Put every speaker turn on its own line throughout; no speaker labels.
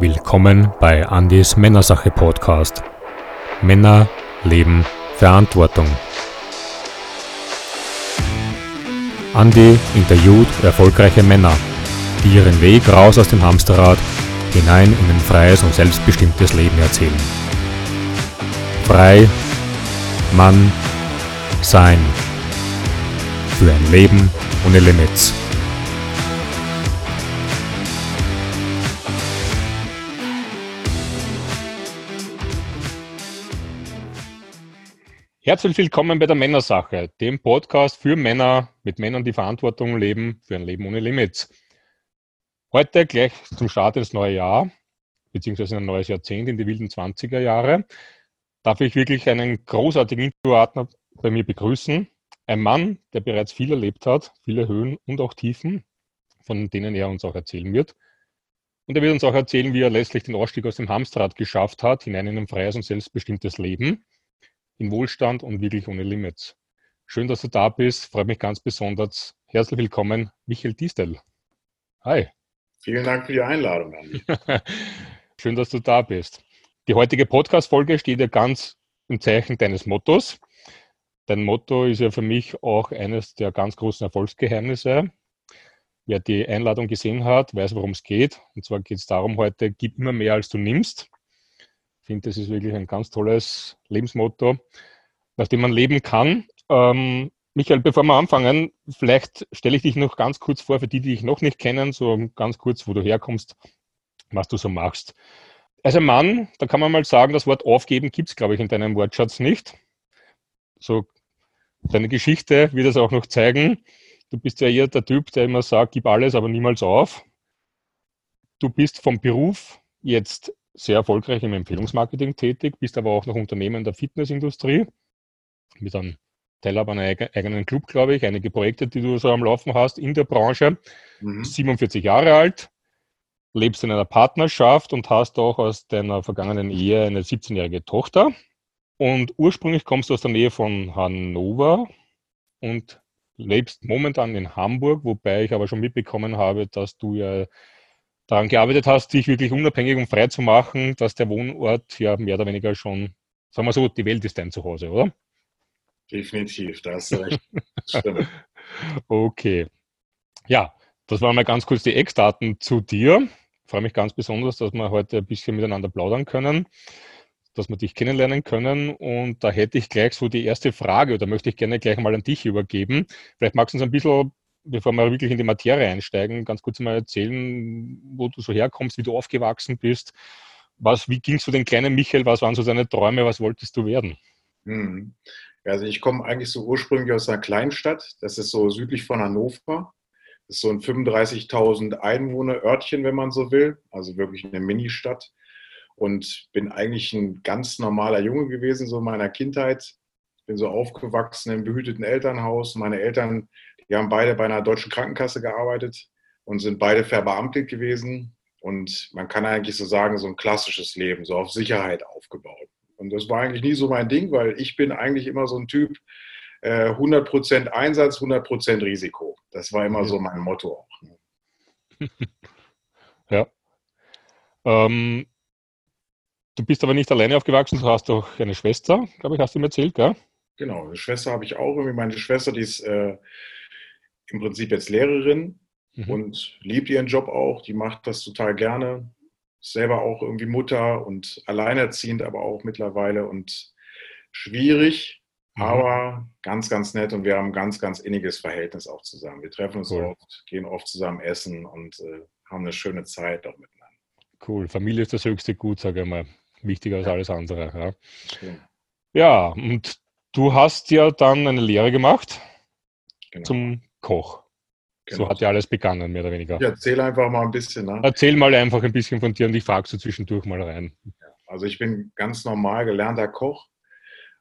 Willkommen bei Andys Männersache Podcast. Männer, Leben, Verantwortung. Andy interviewt erfolgreiche Männer, die ihren Weg raus aus dem Hamsterrad hinein in ein freies und selbstbestimmtes Leben erzählen. Frei, Mann, Sein. Für ein Leben ohne Limits. Herzlich willkommen bei der Männersache, dem Podcast für Männer, mit Männern, die Verantwortung leben für ein Leben ohne Limits. Heute gleich zum Start ins neue Jahr, beziehungsweise ein neues Jahrzehnt in die wilden 20er Jahre, darf ich wirklich einen großartigen Interviewpartner bei mir begrüßen. Ein Mann, der bereits viel erlebt hat, viele Höhen und auch Tiefen, von denen er uns auch erzählen wird. Und er wird uns auch erzählen, wie er letztlich den Ausstieg aus dem Hamsterrad geschafft hat, hinein in ein freies und selbstbestimmtes Leben in Wohlstand und wirklich ohne Limits. Schön, dass du da bist. Freut mich ganz besonders. Herzlich willkommen, Michael Distel.
Hi. Vielen Dank für die Einladung, Andi.
Schön, dass du da bist. Die heutige Podcast-Folge steht ja ganz im Zeichen deines Mottos. Dein Motto ist ja für mich auch eines der ganz großen Erfolgsgeheimnisse. Wer die Einladung gesehen hat, weiß, worum es geht. Und zwar geht es darum heute, gib immer mehr, als du nimmst. Finde, das ist wirklich ein ganz tolles Lebensmotto, nach dem man leben kann. Ähm, Michael, bevor wir anfangen, vielleicht stelle ich dich noch ganz kurz vor, für die, die dich noch nicht kennen, so ganz kurz, wo du herkommst, was du so machst. Als ein Mann, da kann man mal sagen, das Wort aufgeben gibt es, glaube ich, in deinem Wortschatz nicht. So, deine Geschichte wird es auch noch zeigen. Du bist ja eher der Typ, der immer sagt, gib alles, aber niemals auf. Du bist vom Beruf jetzt sehr erfolgreich im Empfehlungsmarketing tätig, bist aber auch noch Unternehmer in der Fitnessindustrie mit einem Teilhaber einer eigenen Club, glaube ich, einige Projekte, die du so am Laufen hast in der Branche. Mhm. 47 Jahre alt, lebst in einer Partnerschaft und hast auch aus deiner vergangenen Ehe eine 17-jährige Tochter. Und ursprünglich kommst du aus der Nähe von Hannover und lebst momentan in Hamburg, wobei ich aber schon mitbekommen habe, dass du ja daran gearbeitet hast, dich wirklich unabhängig und frei zu machen, dass der Wohnort ja mehr oder weniger schon, sagen wir so, die Welt ist dein Zuhause, oder?
Definitiv, da hast du recht.
okay. Ja, das waren mal ganz kurz die Eckdaten zu dir. Ich freue mich ganz besonders, dass wir heute ein bisschen miteinander plaudern können, dass wir dich kennenlernen können. Und da hätte ich gleich so die erste Frage oder möchte ich gerne gleich mal an dich übergeben. Vielleicht magst du uns ein bisschen bevor wir wirklich in die Materie einsteigen, ganz kurz mal erzählen, wo du so herkommst, wie du aufgewachsen bist. Was, wie ging es für den kleinen Michael? Was waren so deine Träume? Was wolltest du werden?
Hm. Also ich komme eigentlich so ursprünglich aus einer Kleinstadt. Das ist so südlich von Hannover. Das ist so ein 35.000 Einwohner-Örtchen, wenn man so will. Also wirklich eine Ministadt. Und bin eigentlich ein ganz normaler Junge gewesen, so in meiner Kindheit. Bin so aufgewachsen im behüteten Elternhaus. Meine Eltern wir haben beide bei einer deutschen Krankenkasse gearbeitet und sind beide verbeamtet gewesen. Und man kann eigentlich so sagen, so ein klassisches Leben, so auf Sicherheit aufgebaut. Und das war eigentlich nie so mein Ding, weil ich bin eigentlich immer so ein Typ, 100% äh, Einsatz, 100% Risiko. Das war immer so mein Motto auch.
Ne? ja. Ähm, du bist aber nicht alleine aufgewachsen, du hast doch eine Schwester, glaube ich, hast du mir erzählt, gell?
Genau, eine Schwester habe ich auch. Meine Schwester, die ist äh, im Prinzip jetzt Lehrerin mhm. und liebt ihren Job auch. Die macht das total gerne. Ist selber auch irgendwie Mutter und alleinerziehend, aber auch mittlerweile und schwierig, mhm. aber ganz, ganz nett und wir haben ein ganz, ganz inniges Verhältnis auch zusammen. Wir treffen uns cool. oft, gehen oft zusammen essen und äh, haben eine schöne Zeit auch miteinander.
Cool. Familie ist das höchste Gut, sage ich mal. Wichtiger als alles andere. Ja. ja, und du hast ja dann eine Lehre gemacht genau. zum Koch. Genau. So hat ja alles begonnen, mehr oder weniger.
Ja, erzähl einfach mal ein bisschen.
Ne? Erzähl mal einfach ein bisschen von dir und ich frage so zwischendurch mal rein.
Also ich bin ganz normal gelernter Koch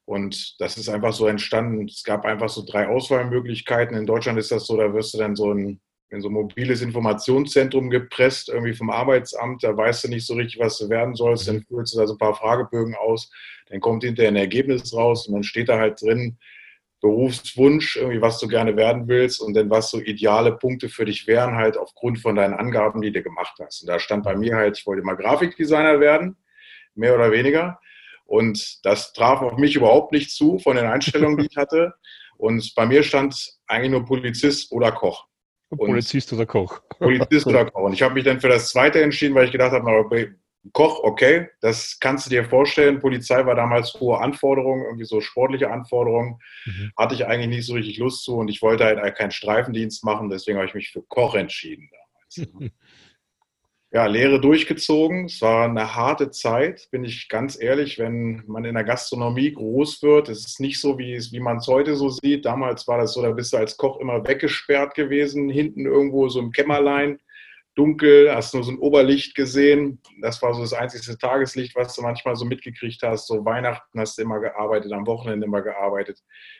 und das ist einfach so entstanden. Es gab einfach so drei Auswahlmöglichkeiten. In Deutschland ist das so, da wirst du dann so ein, in so ein mobiles Informationszentrum gepresst, irgendwie vom Arbeitsamt. Da weißt du nicht so richtig, was du werden sollst. Dann füllst du da so ein paar Fragebögen aus. Dann kommt hinterher ein Ergebnis raus und dann steht da halt drin, Berufswunsch, irgendwie was du gerne werden willst und dann was so ideale Punkte für dich wären, halt aufgrund von deinen Angaben, die du gemacht hast. Und da stand bei mir halt, ich wollte mal Grafikdesigner werden, mehr oder weniger. Und das traf auf mich überhaupt nicht zu von den Einstellungen, die ich hatte. Und bei mir stand eigentlich nur Polizist oder Koch.
Und Polizist oder Koch.
Polizist oder Koch. Und ich habe mich dann für das zweite entschieden, weil ich gedacht habe, Koch, okay, das kannst du dir vorstellen. Polizei war damals hohe Anforderungen, irgendwie so sportliche Anforderungen. Mhm. Hatte ich eigentlich nicht so richtig Lust zu und ich wollte halt keinen Streifendienst machen, deswegen habe ich mich für Koch entschieden damals. ja, Lehre durchgezogen. Es war eine harte Zeit, bin ich ganz ehrlich, wenn man in der Gastronomie groß wird. Es ist nicht so, wie, wie man es heute so sieht. Damals war das so, da bist du als Koch immer weggesperrt gewesen, hinten irgendwo so im Kämmerlein dunkel, hast nur so ein Oberlicht gesehen. Das war so das einzige Tageslicht, was du manchmal so mitgekriegt hast. So Weihnachten hast du immer gearbeitet, am Wochenende immer gearbeitet.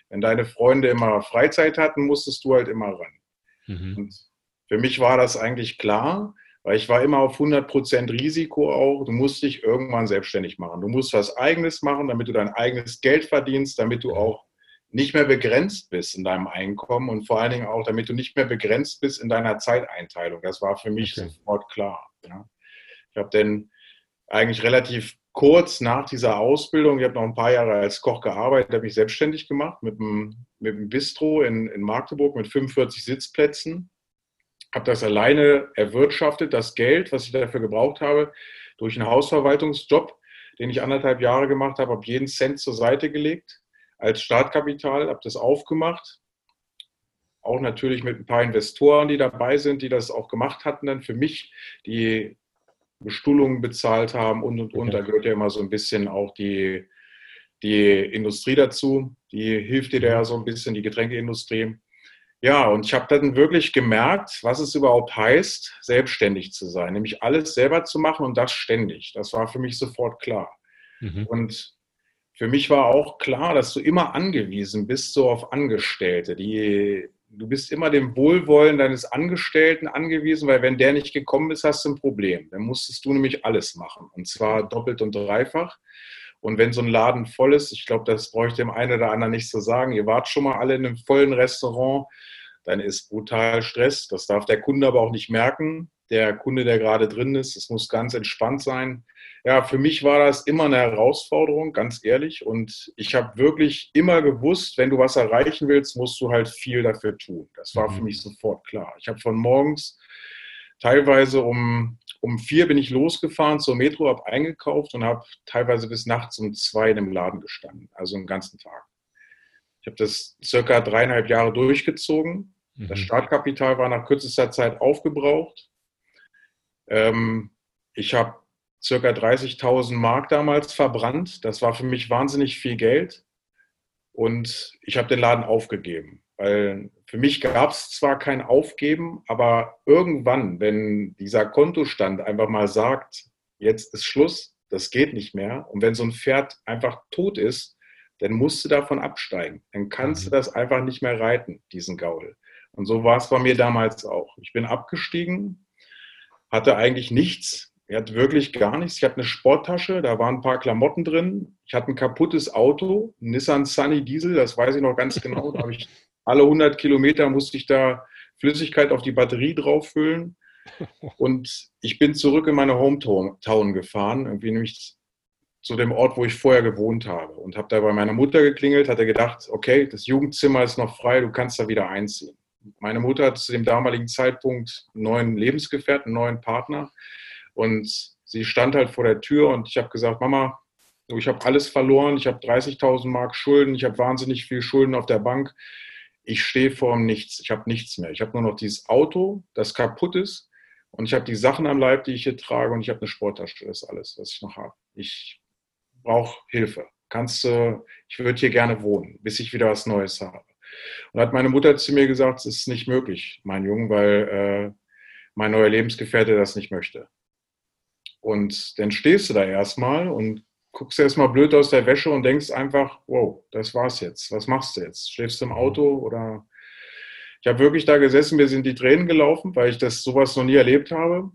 Wenn deine Freunde immer Freizeit hatten, musstest du halt immer ran. Mhm. Und für mich war das eigentlich klar, weil ich war immer auf 100% Risiko auch. Du musst dich irgendwann selbstständig machen. Du musst was Eigenes machen, damit du dein eigenes Geld verdienst, damit du auch nicht mehr begrenzt bist in deinem Einkommen und vor allen Dingen auch, damit du nicht mehr begrenzt bist in deiner Zeiteinteilung. Das war für mich okay. sofort klar. Ja. Ich habe dann eigentlich relativ kurz nach dieser Ausbildung, ich habe noch ein paar Jahre als Koch gearbeitet, habe ich selbstständig gemacht mit einem, mit einem Bistro in, in Magdeburg mit 45 Sitzplätzen. Habe das alleine erwirtschaftet, das Geld, was ich dafür gebraucht habe, durch einen Hausverwaltungsjob, den ich anderthalb Jahre gemacht habe, habe jeden Cent zur Seite gelegt als Startkapital, habe das aufgemacht. Auch natürlich mit ein paar Investoren, die dabei sind, die das auch gemacht hatten, dann für mich, die Bestuhlungen bezahlt haben und und und. Da gehört ja immer so ein bisschen auch die, die Industrie dazu. Die hilft dir da ja so ein bisschen, die Getränkeindustrie. Ja, und ich habe dann wirklich gemerkt, was es überhaupt heißt, selbstständig zu sein, nämlich alles selber zu machen und das ständig. Das war für mich sofort klar. Mhm. Und für mich war auch klar, dass du immer angewiesen bist, so auf Angestellte. Die, du bist immer dem Wohlwollen deines Angestellten angewiesen, weil wenn der nicht gekommen ist, hast du ein Problem. Dann musstest du nämlich alles machen. Und zwar doppelt und dreifach. Und wenn so ein Laden voll ist, ich glaube, das bräuchte dem einen oder anderen nicht zu sagen, ihr wart schon mal alle in einem vollen Restaurant, dann ist brutal Stress. Das darf der Kunde aber auch nicht merken. Der Kunde, der gerade drin ist, es muss ganz entspannt sein ja, für mich war das immer eine Herausforderung, ganz ehrlich. Und ich habe wirklich immer gewusst, wenn du was erreichen willst, musst du halt viel dafür tun. Das war mhm. für mich sofort klar. Ich habe von morgens teilweise um, um vier bin ich losgefahren zur Metro, habe eingekauft und habe teilweise bis nachts um zwei in dem Laden gestanden, also den ganzen Tag. Ich habe das circa dreieinhalb Jahre durchgezogen. Mhm. Das Startkapital war nach kürzester Zeit aufgebraucht. Ähm, ich habe circa 30.000 Mark damals verbrannt. Das war für mich wahnsinnig viel Geld. Und ich habe den Laden aufgegeben, weil für mich gab es zwar kein Aufgeben, aber irgendwann, wenn dieser Kontostand einfach mal sagt, jetzt ist Schluss, das geht nicht mehr, und wenn so ein Pferd einfach tot ist, dann musst du davon absteigen. Dann kannst mhm. du das einfach nicht mehr reiten, diesen Gaul. Und so war es bei mir damals auch. Ich bin abgestiegen, hatte eigentlich nichts, er hat wirklich gar nichts. Ich hatte eine Sporttasche, da waren ein paar Klamotten drin. Ich hatte ein kaputtes Auto, Nissan Sunny Diesel, das weiß ich noch ganz genau. Da habe ich alle 100 Kilometer musste ich da Flüssigkeit auf die Batterie drauf füllen. Und ich bin zurück in meine Hometown gefahren, irgendwie nämlich zu dem Ort, wo ich vorher gewohnt habe. Und habe da bei meiner Mutter geklingelt, hatte gedacht, okay, das Jugendzimmer ist noch frei, du kannst da wieder einziehen. Meine Mutter hat zu dem damaligen Zeitpunkt einen neuen Lebensgefährten, einen neuen Partner. Und sie stand halt vor der Tür und ich habe gesagt, Mama, ich habe alles verloren, ich habe 30.000 Mark Schulden, ich habe wahnsinnig viel Schulden auf der Bank. Ich stehe vor nichts, ich habe nichts mehr. Ich habe nur noch dieses Auto, das kaputt ist und ich habe die Sachen am Leib, die ich hier trage und ich habe eine Sporttasche, das ist alles, was ich noch habe. Ich brauche Hilfe. Kannst du, ich würde hier gerne wohnen, bis ich wieder was Neues habe. Und hat meine Mutter zu mir gesagt, es ist nicht möglich, mein Junge, weil äh, mein neuer Lebensgefährte das nicht möchte. Und dann stehst du da erstmal und guckst erstmal blöd aus der Wäsche und denkst einfach, wow, das war's jetzt. Was machst du jetzt? Schläfst du im Auto oder ich habe wirklich da gesessen, mir sind die Tränen gelaufen, weil ich das sowas noch nie erlebt habe.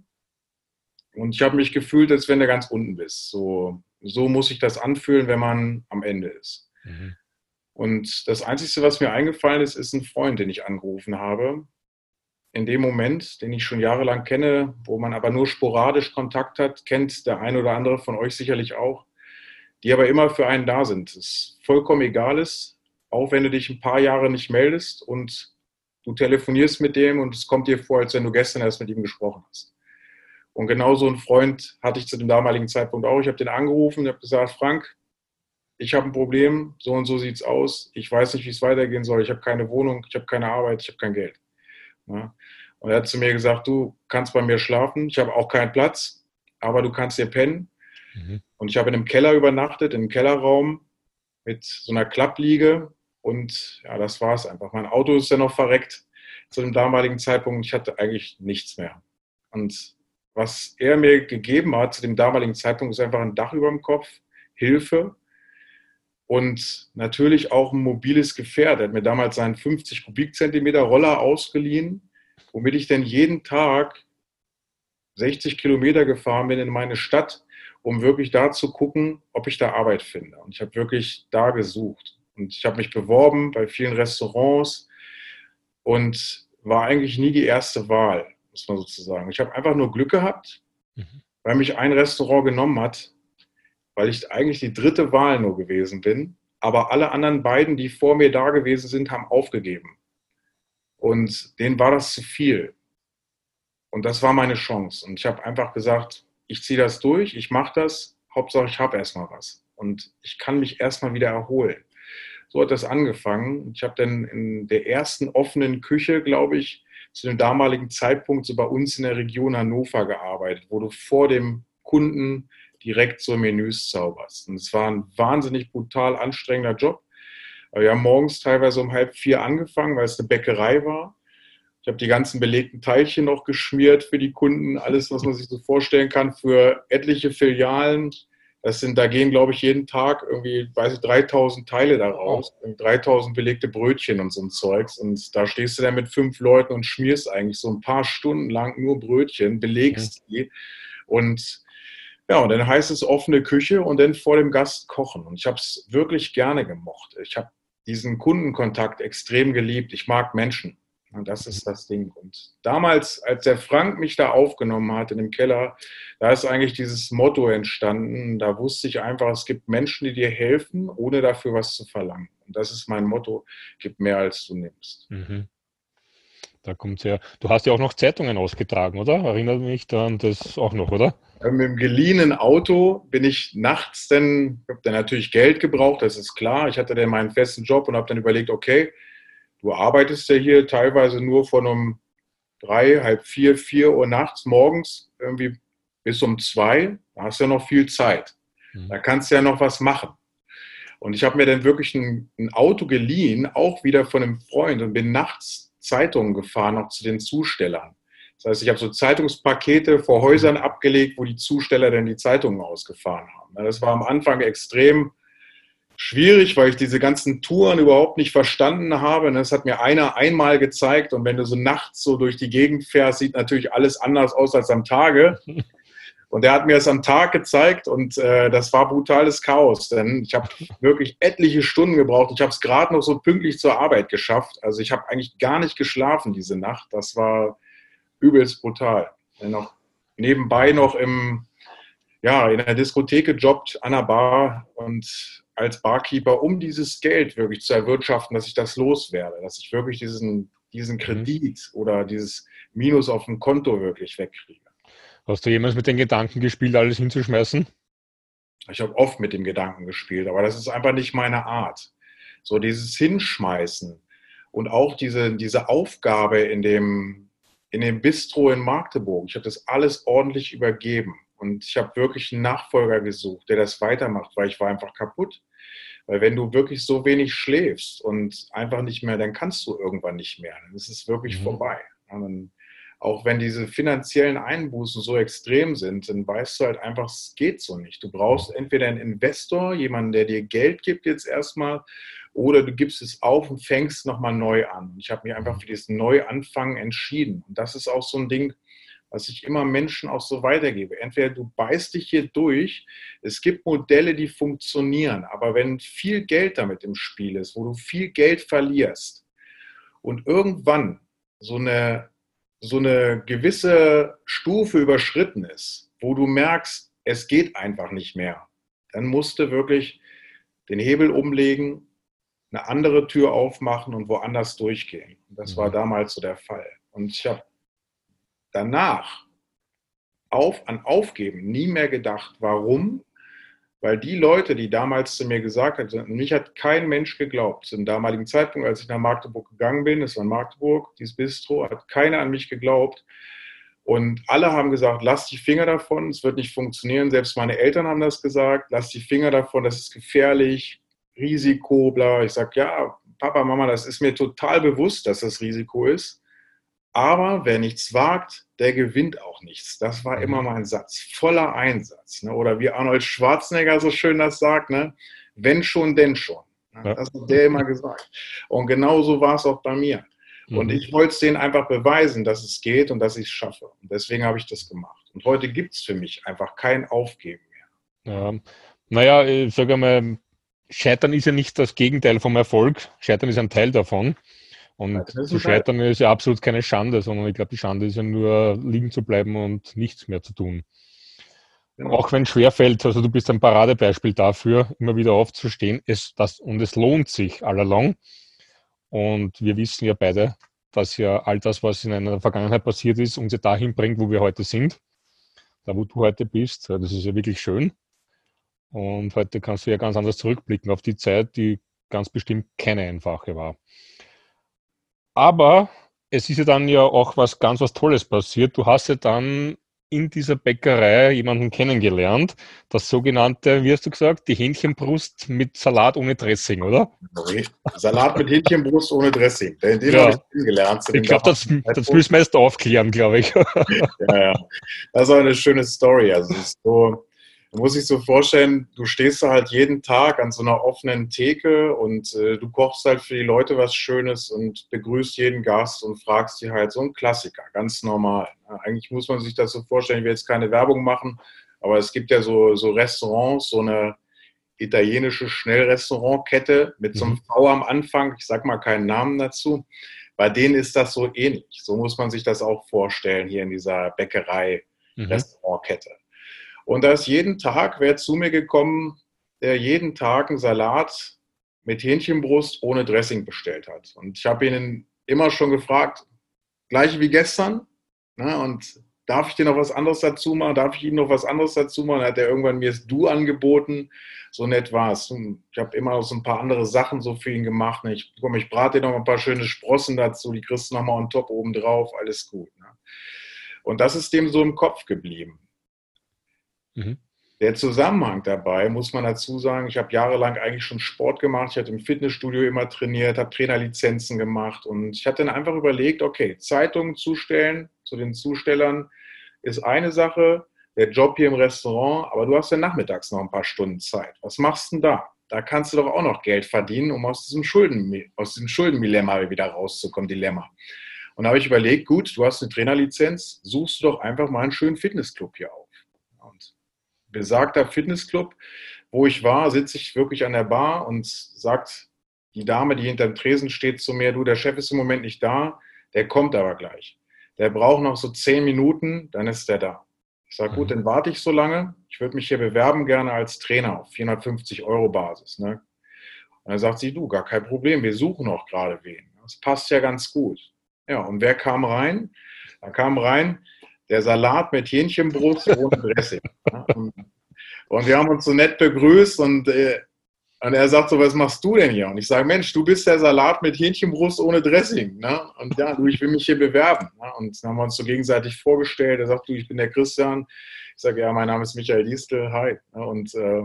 Und ich habe mich gefühlt, als wenn du ganz unten bist. So, so muss sich das anfühlen, wenn man am Ende ist. Mhm. Und das Einzige, was mir eingefallen ist, ist ein Freund, den ich angerufen habe. In dem Moment, den ich schon jahrelang kenne, wo man aber nur sporadisch Kontakt hat, kennt der eine oder andere von euch sicherlich auch, die aber immer für einen da sind. Es vollkommen egal ist, auch wenn du dich ein paar Jahre nicht meldest und du telefonierst mit dem und es kommt dir vor, als wenn du gestern erst mit ihm gesprochen hast. Und genau so einen Freund hatte ich zu dem damaligen Zeitpunkt auch. Ich habe den angerufen und habe gesagt, Frank, ich habe ein Problem, so und so sieht es aus. Ich weiß nicht, wie es weitergehen soll. Ich habe keine Wohnung, ich habe keine Arbeit, ich habe kein Geld. Ja. Und er hat zu mir gesagt, du kannst bei mir schlafen, ich habe auch keinen Platz, aber du kannst hier pennen. Mhm. Und ich habe in einem Keller übernachtet, in einem Kellerraum mit so einer Klappliege. Und ja, das war es einfach. Mein Auto ist ja noch verreckt zu dem damaligen Zeitpunkt. Ich hatte eigentlich nichts mehr. Und was er mir gegeben hat zu dem damaligen Zeitpunkt, ist einfach ein Dach über dem Kopf, Hilfe und natürlich auch ein mobiles Gefährt. Er hat mir damals seinen 50 Kubikzentimeter Roller ausgeliehen, womit ich dann jeden Tag 60 Kilometer gefahren bin in meine Stadt, um wirklich da zu gucken, ob ich da Arbeit finde. Und ich habe wirklich da gesucht. Und ich habe mich beworben bei vielen Restaurants und war eigentlich nie die erste Wahl muss man sozusagen. Ich habe einfach nur Glück gehabt, mhm. weil mich ein Restaurant genommen hat, weil ich eigentlich die dritte Wahl nur gewesen bin. Aber alle anderen beiden, die vor mir da gewesen sind, haben aufgegeben. Und denen war das zu viel. Und das war meine Chance. Und ich habe einfach gesagt, ich ziehe das durch, ich mache das, Hauptsache ich habe erstmal was. Und ich kann mich erstmal wieder erholen. So hat das angefangen. Ich habe dann in der ersten offenen Küche, glaube ich, zu dem damaligen Zeitpunkt so bei uns in der Region Hannover gearbeitet, wo du vor dem Kunden direkt so Menüs zauberst. Und es war ein wahnsinnig brutal anstrengender Job. Wir haben morgens teilweise um halb vier angefangen, weil es eine Bäckerei war. Ich habe die ganzen belegten Teilchen noch geschmiert für die Kunden, alles, was man sich so vorstellen kann, für etliche Filialen. Das sind, da gehen, glaube ich, jeden Tag irgendwie, weiß ich, 3000 Teile daraus, 3000 belegte Brötchen und so ein Zeugs. Und da stehst du dann mit fünf Leuten und schmierst eigentlich so ein paar Stunden lang nur Brötchen, belegst mhm. die. Und ja, und dann heißt es offene Küche und dann vor dem Gast kochen. Und ich habe es wirklich gerne gemocht. Ich habe diesen Kundenkontakt extrem geliebt. Ich mag Menschen. Und das ist das Ding. Und damals, als der Frank mich da aufgenommen hat in dem Keller, da ist eigentlich dieses Motto entstanden. Da wusste ich einfach, es gibt Menschen, die dir helfen, ohne dafür was zu verlangen. Und das ist mein Motto, gib mehr als du nimmst. Mhm.
Da kommt ja. Du hast ja auch noch Zeitungen ausgetragen, oder? Erinnert mich dann das auch noch, oder?
Mit dem geliehenen Auto bin ich nachts dann, ich habe dann natürlich Geld gebraucht, das ist klar. Ich hatte dann meinen festen Job und habe dann überlegt, okay, du arbeitest ja hier teilweise nur von um drei, halb vier, vier Uhr nachts morgens irgendwie bis um zwei. Da hast du ja noch viel Zeit. Mhm. Da kannst du ja noch was machen. Und ich habe mir dann wirklich ein, ein, Auto geliehen, auch wieder von einem Freund und bin nachts Zeitungen gefahren, noch zu den Zustellern. Das heißt, ich habe so Zeitungspakete vor Häusern abgelegt, wo die Zusteller dann die Zeitungen ausgefahren haben. Das war am Anfang extrem schwierig, weil ich diese ganzen Touren überhaupt nicht verstanden habe. Das hat mir einer einmal gezeigt. Und wenn du so nachts so durch die Gegend fährst, sieht natürlich alles anders aus als am Tage. Und er hat mir das am Tag gezeigt und äh, das war brutales Chaos, denn ich habe wirklich etliche Stunden gebraucht. Ich habe es gerade noch so pünktlich zur Arbeit geschafft. Also ich habe eigentlich gar nicht geschlafen diese Nacht. Das war übelst brutal. Noch nebenbei noch im, ja, in der Diskothek gejobbt, an der Bar und als Barkeeper, um dieses Geld wirklich zu erwirtschaften, dass ich das loswerde, dass ich wirklich diesen, diesen mhm. Kredit oder dieses Minus auf dem Konto wirklich wegkriege.
Hast du jemals mit den Gedanken gespielt, alles hinzuschmeißen?
Ich habe oft mit dem Gedanken gespielt, aber das ist einfach nicht meine Art. So dieses Hinschmeißen und auch diese, diese Aufgabe in dem, in dem Bistro in Magdeburg. Ich habe das alles ordentlich übergeben. Und ich habe wirklich einen Nachfolger gesucht, der das weitermacht, weil ich war einfach kaputt. Weil wenn du wirklich so wenig schläfst und einfach nicht mehr, dann kannst du irgendwann nicht mehr. Dann ist es wirklich mhm. vorbei. Dann, auch wenn diese finanziellen Einbußen so extrem sind, dann weißt du halt einfach, es geht so nicht. Du brauchst entweder einen Investor, jemanden, der dir Geld gibt jetzt erstmal, oder du gibst es auf und fängst nochmal neu an. Ich habe mich einfach für dieses Neuanfangen entschieden. Und das ist auch so ein Ding, was ich immer Menschen auch so weitergebe. Entweder du beißt dich hier durch, es gibt Modelle, die funktionieren, aber wenn viel Geld damit im Spiel ist, wo du viel Geld verlierst und irgendwann so eine, so eine gewisse Stufe überschritten ist, wo du merkst, es geht einfach nicht mehr, dann musst du wirklich den Hebel umlegen, eine andere Tür aufmachen und woanders durchgehen. Das war mhm. damals so der Fall. Und ich habe danach auf, an Aufgeben nie mehr gedacht. Warum? Weil die Leute, die damals zu mir gesagt haben, mich hat kein Mensch geglaubt. Zum damaligen Zeitpunkt, als ich nach Magdeburg gegangen bin, das war Magdeburg, dieses Bistro, hat keiner an mich geglaubt. Und alle haben gesagt, lass die Finger davon, es wird nicht funktionieren. Selbst meine Eltern haben das gesagt, lass die Finger davon, das ist gefährlich, Risiko, bla. Ich sage, ja, Papa, Mama, das ist mir total bewusst, dass das Risiko ist. Aber wer nichts wagt, der gewinnt auch nichts. Das war mhm. immer mein Satz. Voller Einsatz. Ne? Oder wie Arnold Schwarzenegger so schön das sagt, ne? wenn schon, denn schon. Ne? Das hat der immer gesagt. Und genauso war es auch bei mir. Und mhm. ich wollte es denen einfach beweisen, dass es geht und dass ich es schaffe. Und deswegen habe ich das gemacht. Und heute gibt es für mich einfach kein Aufgeben mehr.
Ja. Naja, ich sage mal, Scheitern ist ja nicht das Gegenteil vom Erfolg. Scheitern ist ein Teil davon. Und zu scheitern ist ja absolut keine Schande, sondern ich glaube, die Schande ist ja nur liegen zu bleiben und nichts mehr zu tun. Genau. Auch wenn es schwerfällt, also du bist ein Paradebeispiel dafür, immer wieder aufzustehen. Es, das, und es lohnt sich allalong. Und wir wissen ja beide, dass ja all das, was in einer Vergangenheit passiert ist, uns ja dahin bringt, wo wir heute sind. Da, wo du heute bist. Das ist ja wirklich schön. Und heute kannst du ja ganz anders zurückblicken auf die Zeit, die ganz bestimmt keine einfache war. Aber es ist ja dann ja auch was ganz was Tolles passiert. Du hast ja dann in dieser Bäckerei jemanden kennengelernt, das sogenannte, wie hast du gesagt, die Hähnchenbrust mit Salat ohne Dressing, oder?
Salat mit Hähnchenbrust ohne Dressing. Den, den ja. habe ich kennengelernt.
Ich glaube, das, das müssen wir erst aufklären, glaube ich.
ja, ja. Das ist auch eine schöne Story. Also, es ist so, Du musst dich so vorstellen, du stehst da halt jeden Tag an so einer offenen Theke und äh, du kochst halt für die Leute was Schönes und begrüßt jeden Gast und fragst die halt so ein Klassiker, ganz normal. Ja, eigentlich muss man sich das so vorstellen, ich will jetzt keine Werbung machen, aber es gibt ja so, so Restaurants, so eine italienische Schnellrestaurantkette mit so einem mhm. V am Anfang, ich sag mal keinen Namen dazu. Bei denen ist das so ähnlich. So muss man sich das auch vorstellen hier in dieser Bäckerei-Restaurantkette. Mhm. Und da ist jeden Tag wer zu mir gekommen, der jeden Tag einen Salat mit Hähnchenbrust ohne Dressing bestellt hat. Und ich habe ihn immer schon gefragt, gleich wie gestern, ne, und darf ich dir noch was anderes dazu machen? Darf ich ihm noch was anderes dazu machen? Dann hat er irgendwann mir das Du angeboten. So nett war es. Ich habe immer noch so ein paar andere Sachen so für ihn gemacht. Ne. Ich, komm, ich brate dir noch ein paar schöne Sprossen dazu, die kriegst du noch mal on top oben drauf, alles gut. Ne? Und das ist dem so im Kopf geblieben. Mhm. Der Zusammenhang dabei, muss man dazu sagen, ich habe jahrelang eigentlich schon Sport gemacht, ich hatte im Fitnessstudio immer trainiert, habe Trainerlizenzen gemacht und ich hatte dann einfach überlegt, okay, Zeitungen zustellen zu den Zustellern ist eine Sache, der Job hier im Restaurant, aber du hast ja nachmittags noch ein paar Stunden Zeit. Was machst du denn da? Da kannst du doch auch noch Geld verdienen, um aus diesem, Schulden, aus diesem Schuldendilemma wieder rauszukommen, Dilemma. Und da habe ich überlegt, gut, du hast eine Trainerlizenz, suchst du doch einfach mal einen schönen Fitnessclub hier auf besagter Fitnessclub, wo ich war, sitze ich wirklich an der Bar und sagt die Dame, die hinter dem Tresen steht, zu mir, du, der Chef ist im Moment nicht da, der kommt aber gleich. Der braucht noch so zehn Minuten, dann ist der da. Ich sage, gut, mhm. dann warte ich so lange. Ich würde mich hier bewerben gerne als Trainer auf 450 Euro Basis. Ne? Und dann sagt sie, du, gar kein Problem, wir suchen auch gerade wen. Das passt ja ganz gut. Ja, und wer kam rein? Da kam rein der Salat mit Hähnchenbrust ohne Dressing. und, wir haben uns so nett begrüßt und, äh, und er sagt so, was machst du denn hier? Und ich sage, Mensch, du bist der Salat mit Hähnchenbrust ohne Dressing. Ne? Und ja, du, ich will mich hier bewerben. Ne? Und dann haben wir uns so gegenseitig vorgestellt. Er sagt, du, ich bin der Christian. Ich sage, ja, mein Name ist Michael Diestel. Hi. Ne? Und äh,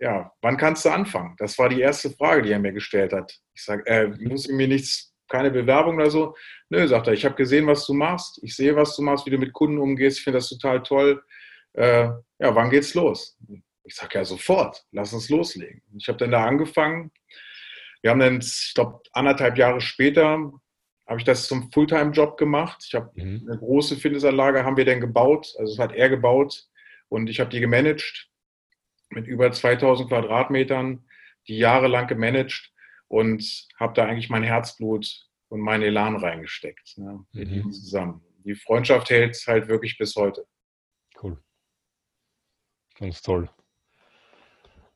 ja, wann kannst du anfangen? Das war die erste Frage, die er mir gestellt hat. Ich sage, äh, muss ich mir nichts keine Bewerbung oder so. Nö, sagt er, ich habe gesehen, was du machst. Ich sehe, was du machst, wie du mit Kunden umgehst. Ich finde das total toll. Äh, ja, wann geht's los? Ich sage ja sofort, lass uns loslegen. Ich habe dann da angefangen. Wir haben dann, ich glaube, anderthalb Jahre später habe ich das zum Fulltime-Job gemacht. Ich habe mhm. eine große Fitnessanlage, haben wir dann gebaut. Also es hat er gebaut und ich habe die gemanagt mit über 2000 Quadratmetern, die jahrelang gemanagt und habe da eigentlich mein Herzblut und meinen Elan reingesteckt ne, mit mhm. zusammen. Die Freundschaft hält halt wirklich bis heute.
Cool. Ganz toll.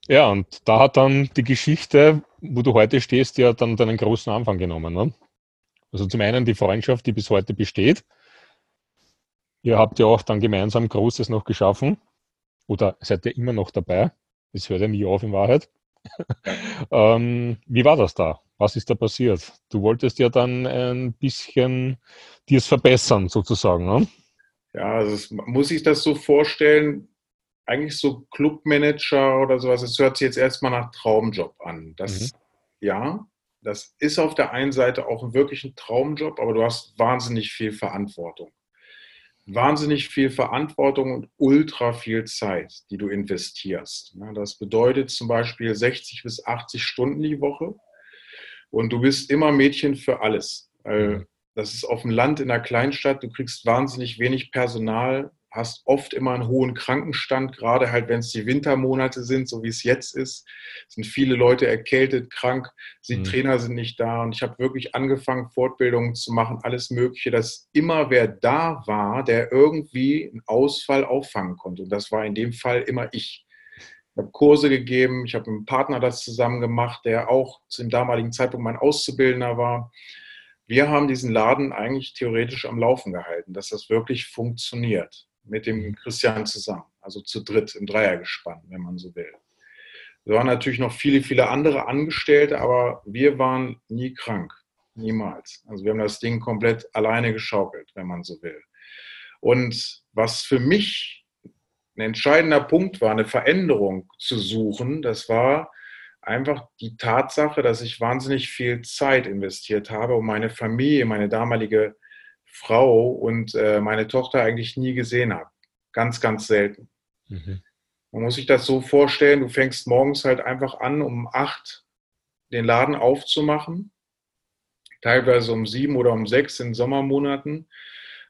Ja, und da hat dann die Geschichte, wo du heute stehst, ja dann deinen großen Anfang genommen. Ne? Also zum einen die Freundschaft, die bis heute besteht. Ihr habt ja auch dann gemeinsam Großes noch geschaffen. Oder seid ihr immer noch dabei? Das hört ja nie auf in Wahrheit. ähm, wie war das da? Was ist da passiert? Du wolltest ja dann ein bisschen dir es verbessern, sozusagen. Ne?
Ja, also es, muss ich das so vorstellen, eigentlich so Clubmanager oder sowas, es hört sich jetzt erstmal nach Traumjob an. Das, mhm. ja, das ist auf der einen Seite auch wirklich ein Traumjob, aber du hast wahnsinnig viel Verantwortung. Wahnsinnig viel Verantwortung und ultra viel Zeit, die du investierst. Das bedeutet zum Beispiel 60 bis 80 Stunden die Woche und du bist immer Mädchen für alles. Mhm. Das ist auf dem Land in einer Kleinstadt, du kriegst wahnsinnig wenig Personal, hast oft immer einen hohen Krankenstand, gerade halt, wenn es die Wintermonate sind, so wie es jetzt ist, sind viele Leute erkältet, krank, die mhm. Trainer sind nicht da und ich habe wirklich angefangen, Fortbildungen zu machen, alles Mögliche, dass immer wer da war, der irgendwie einen Ausfall auffangen konnte. Und das war in dem Fall immer ich. Ich habe Kurse gegeben, ich habe mit einem Partner das zusammen gemacht, der auch zu dem damaligen Zeitpunkt mein Auszubildender war. Wir haben diesen Laden eigentlich theoretisch am Laufen gehalten, dass das wirklich funktioniert mit dem Christian zusammen, also zu dritt im Dreiergespann, wenn man so will. Wir waren natürlich noch viele, viele andere Angestellte, aber wir waren nie krank, niemals. Also wir haben das Ding komplett alleine geschaukelt, wenn man so will. Und was für mich ein entscheidender Punkt war, eine Veränderung zu suchen, das war einfach die Tatsache, dass ich wahnsinnig viel Zeit investiert habe, um meine Familie, meine damalige Frau und äh, meine Tochter eigentlich nie gesehen habe. Ganz, ganz selten. Mhm. Man muss sich das so vorstellen, du fängst morgens halt einfach an, um acht den Laden aufzumachen, teilweise um sieben oder um sechs in Sommermonaten,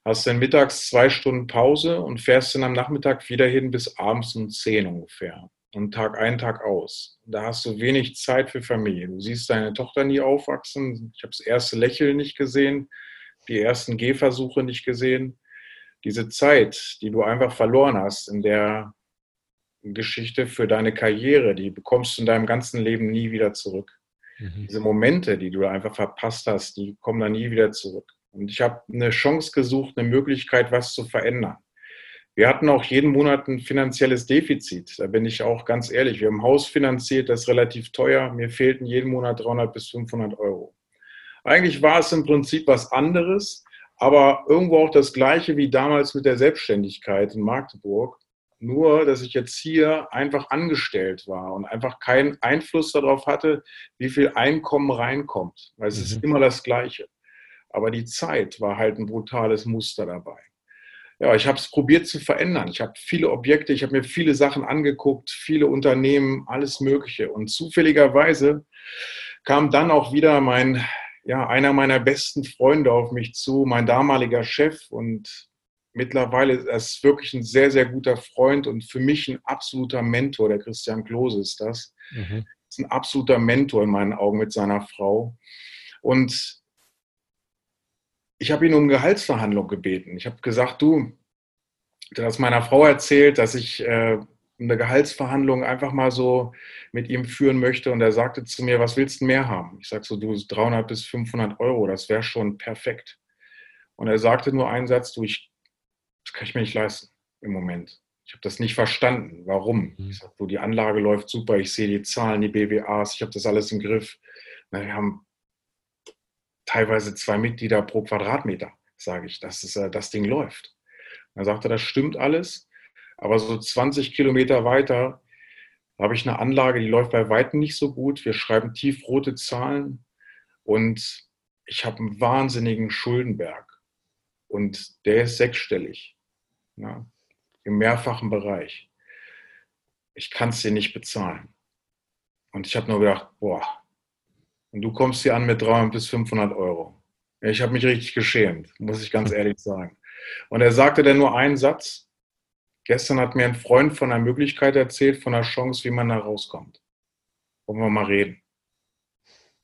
hast dann mittags zwei Stunden Pause und fährst dann am Nachmittag wieder hin bis abends um zehn ungefähr. Und Tag ein, Tag aus. Da hast du wenig Zeit für Familie. Du siehst deine Tochter nie aufwachsen. Ich habe das erste Lächeln nicht gesehen die ersten Gehversuche nicht gesehen. Diese Zeit, die du einfach verloren hast in der Geschichte für deine Karriere, die bekommst du in deinem ganzen Leben nie wieder zurück. Mhm. Diese Momente, die du einfach verpasst hast, die kommen dann nie wieder zurück. Und ich habe eine Chance gesucht, eine Möglichkeit, was zu verändern. Wir hatten auch jeden Monat ein finanzielles Defizit. Da bin ich auch ganz ehrlich. Wir haben ein Haus finanziert, das ist relativ teuer. Mir fehlten jeden Monat 300 bis 500 Euro. Eigentlich war es im Prinzip was anderes, aber irgendwo auch das Gleiche wie damals mit der Selbstständigkeit in Magdeburg. Nur, dass ich jetzt hier einfach angestellt war und einfach keinen Einfluss darauf hatte, wie viel Einkommen reinkommt. Weil es mhm. ist immer das Gleiche. Aber die Zeit war halt ein brutales Muster dabei. Ja, ich habe es probiert zu verändern. Ich habe viele Objekte, ich habe mir viele Sachen angeguckt, viele Unternehmen, alles Mögliche. Und zufälligerweise kam dann auch wieder mein ja, einer meiner besten Freunde auf mich zu, mein damaliger Chef und mittlerweile ist es wirklich ein sehr, sehr guter Freund und für mich ein absoluter Mentor. Der Christian Klose ist das. Mhm. Ist ein absoluter Mentor in meinen Augen mit seiner Frau. Und ich habe ihn um Gehaltsverhandlung gebeten. Ich habe gesagt, du, das meiner Frau erzählt, dass ich äh, eine Gehaltsverhandlung einfach mal so mit ihm führen möchte. Und er sagte zu mir, was willst du mehr haben? Ich sage so, du 300 bis 500 Euro, das wäre schon perfekt. Und er sagte nur einen Satz, du, ich, das kann ich mir nicht leisten im Moment. Ich habe das nicht verstanden. Warum? Mhm. Ich sage, du, die Anlage läuft super, ich sehe die Zahlen, die BWAs, ich habe das alles im Griff. wir haben teilweise zwei Mitglieder pro Quadratmeter, sage ich, dass äh, das Ding läuft. Er sagte, das stimmt alles. Aber so 20 Kilometer weiter habe ich eine Anlage, die läuft bei weitem nicht so gut. Wir schreiben tiefrote Zahlen und ich habe einen wahnsinnigen Schuldenberg. Und der ist sechsstellig. Ja, Im mehrfachen Bereich. Ich kann es dir nicht bezahlen. Und ich habe nur gedacht, boah, und du kommst hier an mit 300 bis 500 Euro. Ich habe mich richtig geschämt, muss ich ganz ehrlich sagen. Und er sagte dann nur einen Satz. Gestern hat mir ein Freund von einer Möglichkeit erzählt, von einer Chance, wie man da rauskommt. Wollen wir mal reden?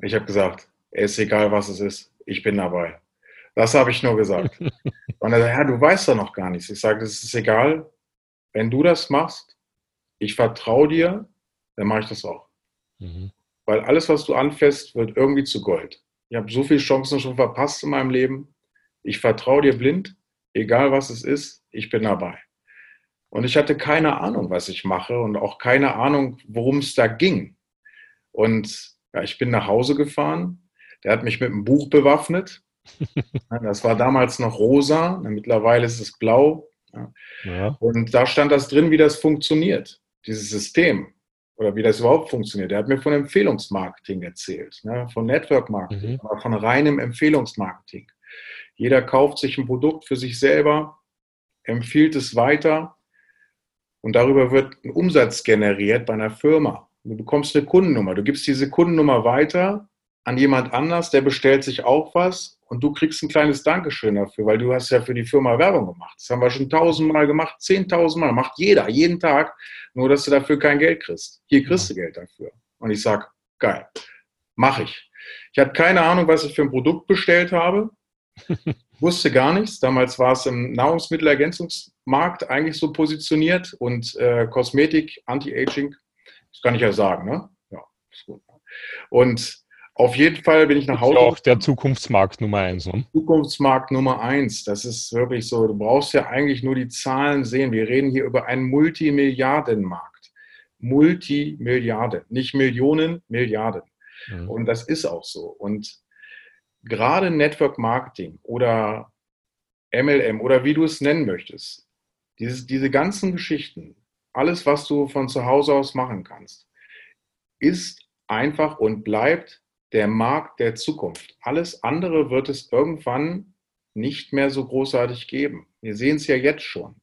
Ich habe gesagt, es ist egal, was es ist, ich bin dabei. Das habe ich nur gesagt. Und er sagt, ja, du weißt doch noch gar nichts. Ich sage, es ist egal, wenn du das machst, ich vertraue dir, dann mache ich das auch. Mhm. Weil alles, was du anfasst, wird irgendwie zu Gold. Ich habe so viele Chancen schon verpasst in meinem Leben. Ich vertraue dir blind, egal was es ist, ich bin dabei. Und ich hatte keine Ahnung, was ich mache und auch keine Ahnung, worum es da ging. Und ja, ich bin nach Hause gefahren. Der hat mich mit einem Buch bewaffnet. Das war damals noch rosa, mittlerweile ist es blau. Ja. Und da stand das drin, wie das funktioniert, dieses System oder wie das überhaupt funktioniert. Er hat mir von Empfehlungsmarketing erzählt, ne, von Network Marketing, mhm. aber von reinem Empfehlungsmarketing. Jeder kauft sich ein Produkt für sich selber, empfiehlt es weiter und darüber wird ein Umsatz generiert bei einer Firma. Du bekommst eine Kundennummer, du gibst diese Kundennummer weiter an jemand anders, der bestellt sich auch was und du kriegst ein kleines Dankeschön dafür, weil du hast ja für die Firma Werbung gemacht. Das haben wir schon tausendmal gemacht, zehntausendmal, macht jeder, jeden Tag, nur dass du dafür kein Geld kriegst. Hier kriegst du Geld dafür. Und ich sage, geil, mache ich. Ich hatte keine Ahnung, was ich für ein Produkt bestellt habe. Wusste gar nichts. Damals war es im Nahrungsmittelergänzungsmarkt eigentlich so positioniert und äh, Kosmetik, Anti-Aging, das kann ich ja sagen, ne? Ja, ist gut. Und auf jeden Fall bin ich nach Hause.
Das ist auch der Zukunftsmarkt Nummer eins. Ne?
Zukunftsmarkt Nummer eins. Das ist wirklich so. Du brauchst ja eigentlich nur die Zahlen sehen. Wir reden hier über einen Multimilliardenmarkt. Multimilliarden. Nicht Millionen, Milliarden. Mhm. Und das ist auch so. Und gerade Network Marketing oder MLM oder wie du es nennen möchtest, dieses, diese ganzen Geschichten, alles, was du von zu Hause aus machen kannst, ist einfach und bleibt der Markt der Zukunft. Alles andere wird es irgendwann nicht mehr so großartig geben. Wir sehen es ja jetzt schon.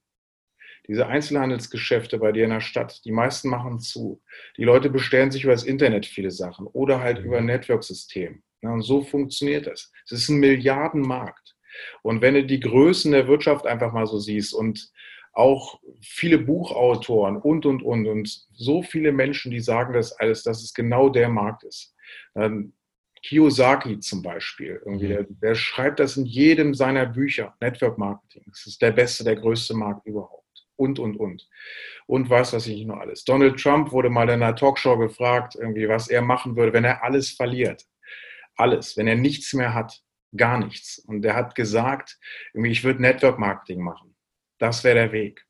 Diese Einzelhandelsgeschäfte bei dir in der Stadt, die meisten machen zu. Die Leute bestellen sich über das Internet viele Sachen oder halt über ein Network-System. Und so funktioniert das. Es ist ein Milliardenmarkt. Und wenn du die Größen der Wirtschaft einfach mal so siehst und auch viele Buchautoren und, und, und, und so viele Menschen, die sagen das alles, dass es genau der Markt ist. Ähm, Kiyosaki zum Beispiel, irgendwie, mhm. der, der, schreibt das in jedem seiner Bücher, Network Marketing. Das ist der beste, der größte Markt überhaupt. Und, und, und. Und was weiß ich noch alles. Donald Trump wurde mal in einer Talkshow gefragt, irgendwie, was er machen würde, wenn er alles verliert. Alles, wenn er nichts mehr hat. Gar nichts. Und er hat gesagt, ich würde Network Marketing machen. Das wäre der Weg.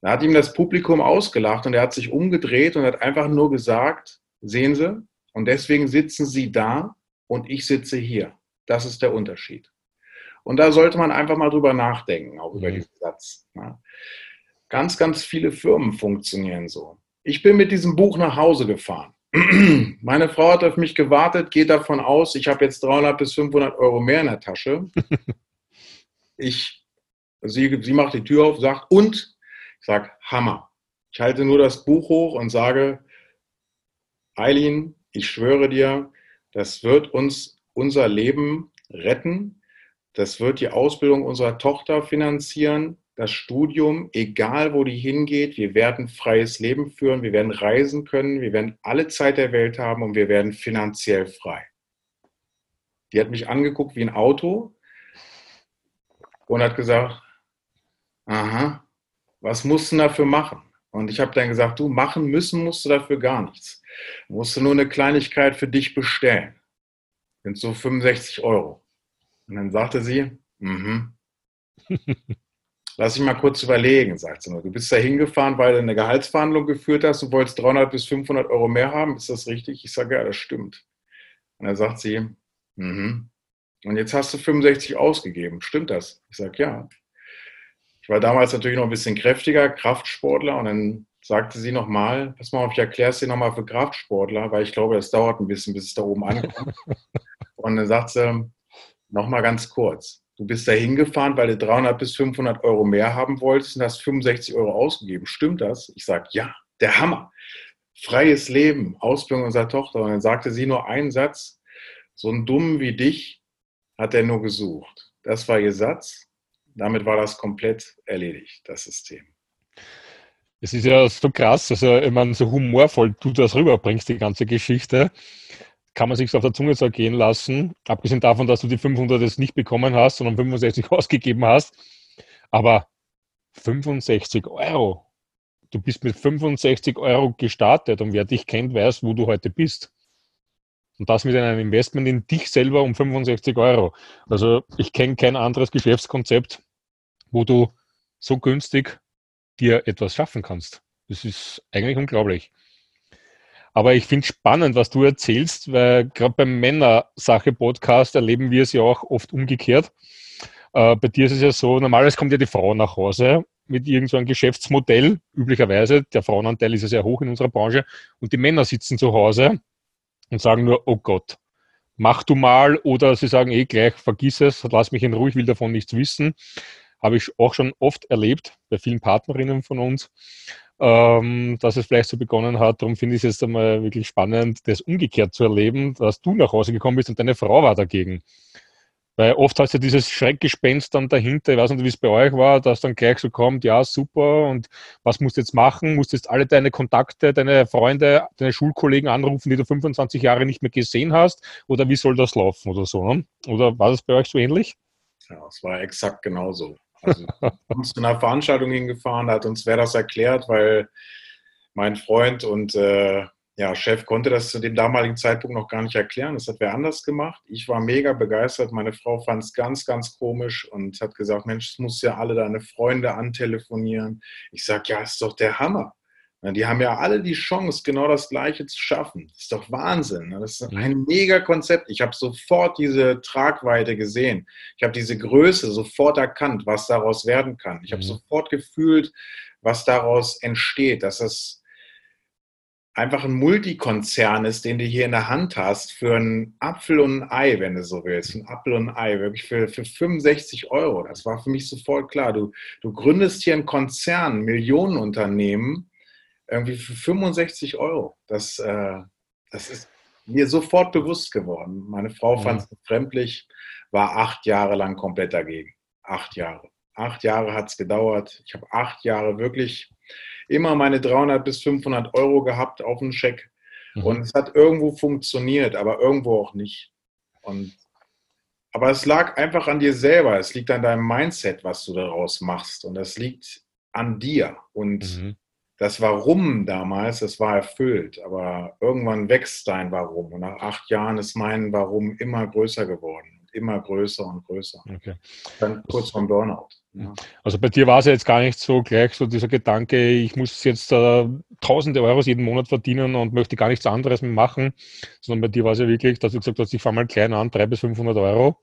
Da hat ihm das Publikum ausgelacht und er hat sich umgedreht und hat einfach nur gesagt, sehen Sie, und deswegen sitzen Sie da und ich sitze hier. Das ist der Unterschied. Und da sollte man einfach mal drüber nachdenken, auch über mhm. diesen Satz. Ne? Ganz, ganz viele Firmen funktionieren so. Ich bin mit diesem Buch nach Hause gefahren. Meine Frau hat auf mich gewartet, geht davon aus, ich habe jetzt 300 bis 500 Euro mehr in der Tasche. Ich, sie, sie macht die Tür auf, sagt, und? Ich sage, Hammer. Ich halte nur das Buch hoch und sage, Eileen, ich schwöre dir, das wird uns unser Leben retten. Das wird die Ausbildung unserer Tochter finanzieren, das Studium, egal wo die hingeht. Wir werden freies Leben führen, wir werden reisen können, wir werden alle Zeit der Welt haben und wir werden finanziell frei. Die hat mich angeguckt wie ein Auto und hat gesagt, aha, was musst du dafür machen? Und ich habe dann gesagt, du machen müssen musst du dafür gar nichts. Du musst nur eine Kleinigkeit für dich bestellen. Sind so 65 Euro. Und dann sagte sie, mhm. Lass ich mal kurz überlegen, sagt sie nur. Du bist da hingefahren, weil du eine Gehaltsverhandlung geführt hast und wolltest 300 bis 500 Euro mehr haben. Ist das richtig? Ich sage, ja, das stimmt. Und dann sagt sie, mhm. Und jetzt hast du 65 ausgegeben. Stimmt das? Ich sage, ja. Ich war damals natürlich noch ein bisschen kräftiger, Kraftsportler. Und dann sagte sie nochmal, pass mal auf, ich erkläre es dir nochmal für Kraftsportler, weil ich glaube, das dauert ein bisschen, bis es da oben ankommt. und dann sagt sie, nochmal ganz kurz, du bist da hingefahren, weil du 300 bis 500 Euro mehr haben wolltest und hast 65 Euro ausgegeben. Stimmt das? Ich sage, ja, der Hammer. Freies Leben, Ausbildung unserer Tochter. Und dann sagte sie nur einen Satz, so ein Dummen wie dich hat er nur gesucht. Das war ihr Satz. Damit war das komplett erledigt, das System.
Es ist ja so krass, also ich meine, so humorvoll du das rüberbringst, die ganze Geschichte, kann man sich auf der Zunge zergehen lassen. Abgesehen davon, dass du die 500 jetzt nicht bekommen hast, sondern 65 ausgegeben hast. Aber 65 Euro. Du bist mit 65 Euro gestartet und wer dich kennt, weiß, wo du heute bist. Und das mit einem Investment in dich selber um 65 Euro. Also ich kenne kein anderes Geschäftskonzept, wo du so günstig dir etwas schaffen kannst. Das ist eigentlich unglaublich. Aber ich finde spannend, was du erzählst, weil gerade beim Männersache-Podcast erleben wir es ja auch oft umgekehrt. Äh, bei dir ist es ja so, normalerweise kommt ja die Frau nach Hause mit irgendeinem so Geschäftsmodell, üblicherweise. Der Frauenanteil ist ja sehr hoch in unserer Branche. Und die Männer sitzen zu Hause und sagen nur, oh Gott, mach du mal. Oder sie sagen eh gleich, vergiss es, lass mich in Ruhe, ich will davon nichts wissen. Habe ich auch schon oft erlebt bei vielen Partnerinnen von uns, ähm, dass es vielleicht so begonnen hat. Darum finde ich es jetzt einmal wirklich spannend, das umgekehrt zu erleben, dass du nach Hause gekommen bist und deine Frau war dagegen. Weil oft hast du dieses Schreckgespenst dann dahinter, ich weiß nicht, wie es bei euch war, dass dann gleich so kommt, ja, super, und was musst du jetzt machen? Musst du jetzt alle deine Kontakte, deine Freunde, deine Schulkollegen anrufen, die du 25 Jahre nicht mehr gesehen hast? Oder wie soll das laufen oder so? Ne? Oder war das bei euch so ähnlich?
Ja, es war exakt genauso. Also, sind zu einer Veranstaltung hingefahren, hat uns wer das erklärt, weil mein Freund und äh, ja, Chef konnte das zu dem damaligen Zeitpunkt noch gar nicht erklären. Das hat wer anders gemacht. Ich war mega begeistert. Meine Frau fand es ganz, ganz komisch und hat gesagt, Mensch, es muss ja alle deine Freunde antelefonieren. Ich sage, ja, ist doch der Hammer. Die haben ja alle die Chance, genau das Gleiche zu schaffen. Das ist doch Wahnsinn. Das ist ein mega Konzept. Ich habe sofort diese Tragweite gesehen. Ich habe diese Größe sofort erkannt, was daraus werden kann. Ich habe mhm. sofort gefühlt, was daraus entsteht, dass es einfach ein Multikonzern ist, den du hier in der Hand hast, für einen Apfel und ein Ei, wenn du so willst. Ein Apfel und ein Ei, wirklich für, für 65 Euro. Das war für mich sofort klar. Du, du gründest hier einen Konzern, Millionenunternehmen, irgendwie für 65 Euro. Das, äh, das ist mir sofort bewusst geworden. Meine Frau fand es befremdlich, war acht Jahre lang komplett dagegen. Acht Jahre. Acht Jahre hat es gedauert. Ich habe acht Jahre wirklich immer meine 300 bis 500 Euro gehabt auf dem Scheck. Mhm. Und es hat irgendwo funktioniert, aber irgendwo auch nicht. Und, aber es lag einfach an dir selber. Es liegt an deinem Mindset, was du daraus machst. Und es liegt an dir. Und mhm. Das Warum damals, das war erfüllt. Aber irgendwann wächst dein Warum. Und nach acht Jahren ist mein Warum immer größer geworden. Immer größer und größer. Okay. Dann kurz vom Burnout.
Also bei dir war es ja jetzt gar nicht so gleich so dieser Gedanke, ich muss jetzt äh, tausende Euros jeden Monat verdienen und möchte gar nichts anderes mehr machen, sondern bei dir war es ja wirklich, dass du gesagt hast, ich fange mal klein an, 300 bis 500 Euro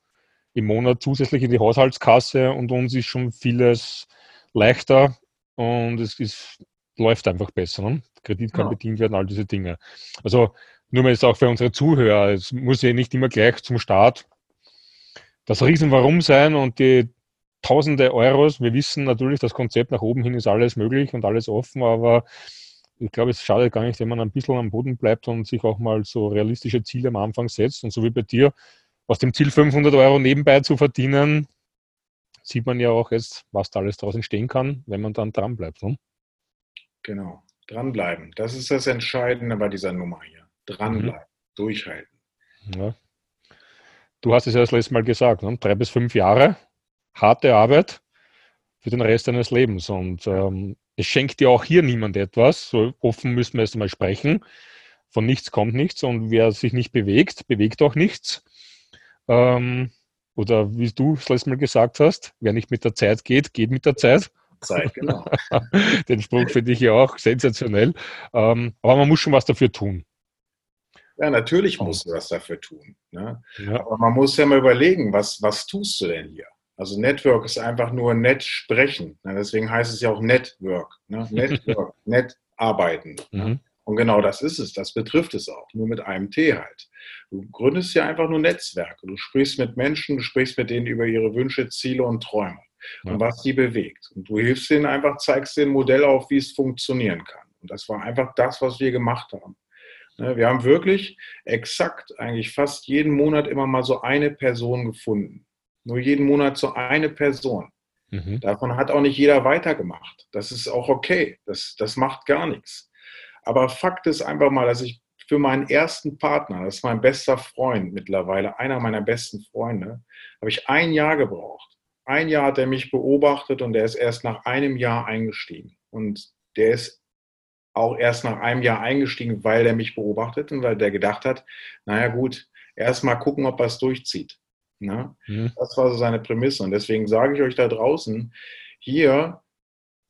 im Monat zusätzlich in die Haushaltskasse und uns ist schon vieles leichter und es ist, läuft einfach besser. Ne? Kredit kann ja. bedient werden, all diese Dinge. Also nur mal jetzt auch für unsere Zuhörer, es muss ja nicht immer gleich zum Start das Riesenwarum sein und die tausende Euros. Wir wissen natürlich, das Konzept nach oben hin ist alles möglich und alles offen, aber ich glaube, es schadet gar nicht, wenn man ein bisschen am Boden bleibt und sich auch mal so realistische Ziele am Anfang setzt. Und so wie bei dir, aus dem Ziel 500 Euro nebenbei zu verdienen, sieht man ja auch jetzt, was da alles draußen stehen kann, wenn man dann dran bleibt. Ne?
Genau, dranbleiben. Das ist das Entscheidende bei dieser Nummer hier. Dranbleiben, mhm. durchhalten.
Ja. Du hast es ja das letzte Mal gesagt, ne? drei bis fünf Jahre harte Arbeit für den Rest deines Lebens. Und ähm, es schenkt dir auch hier niemand etwas. So offen müssen wir erst einmal sprechen. Von nichts kommt nichts und wer sich nicht bewegt, bewegt auch nichts. Ähm, oder wie du es letztes Mal gesagt hast, wer nicht mit der Zeit geht, geht mit der Zeit. Zeit, genau. Den Spruch finde ich ja auch sensationell. Ähm, aber man muss schon was dafür tun.
Ja, natürlich musst du was dafür tun. Ne? Ja. Aber man muss ja mal überlegen, was, was tust du denn hier? Also Network ist einfach nur nett sprechen. Ne? Deswegen heißt es ja auch Network. Ne? Network, nett arbeiten. Ne? Mhm. Und genau das ist es. Das betrifft es auch. Nur mit einem T halt. Du gründest ja einfach nur Netzwerke. Du sprichst mit Menschen, du sprichst mit denen über ihre Wünsche, Ziele und Träume. Und was sie bewegt. Und du hilfst denen einfach, zeigst denen ein Modell auf, wie es funktionieren kann. Und das war einfach das, was wir gemacht haben. Ne, wir haben wirklich exakt eigentlich fast jeden Monat immer mal so eine Person gefunden. Nur jeden Monat so eine Person. Mhm. Davon hat auch nicht jeder weitergemacht. Das ist auch okay. Das, das macht gar nichts. Aber Fakt ist einfach mal, dass ich für meinen ersten Partner, das ist mein bester Freund mittlerweile, einer meiner besten Freunde, habe ich ein Jahr gebraucht. Ein Jahr hat er mich beobachtet und er ist erst nach einem Jahr eingestiegen. Und der ist auch erst nach einem Jahr eingestiegen, weil er mich beobachtet und weil der gedacht hat, naja gut, erst mal gucken, ob er es durchzieht. Ne? Mhm. Das war so seine Prämisse. Und deswegen sage ich euch da draußen, hier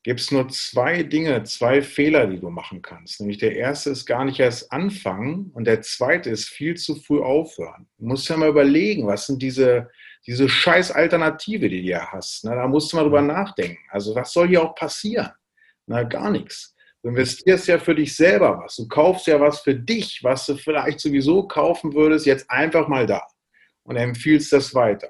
gibt es nur zwei Dinge, zwei Fehler, die du machen kannst. Nämlich der erste ist gar nicht erst anfangen und der zweite ist viel zu früh aufhören. Du musst ja mal überlegen, was sind diese, diese scheiß Alternative, die du hier hast. Ne? Da musst du mal drüber mhm. nachdenken. Also was soll hier auch passieren? Na, gar nichts. Du investierst ja für dich selber was. Du kaufst ja was für dich, was du vielleicht sowieso kaufen würdest, jetzt einfach mal da und empfiehlst das weiter.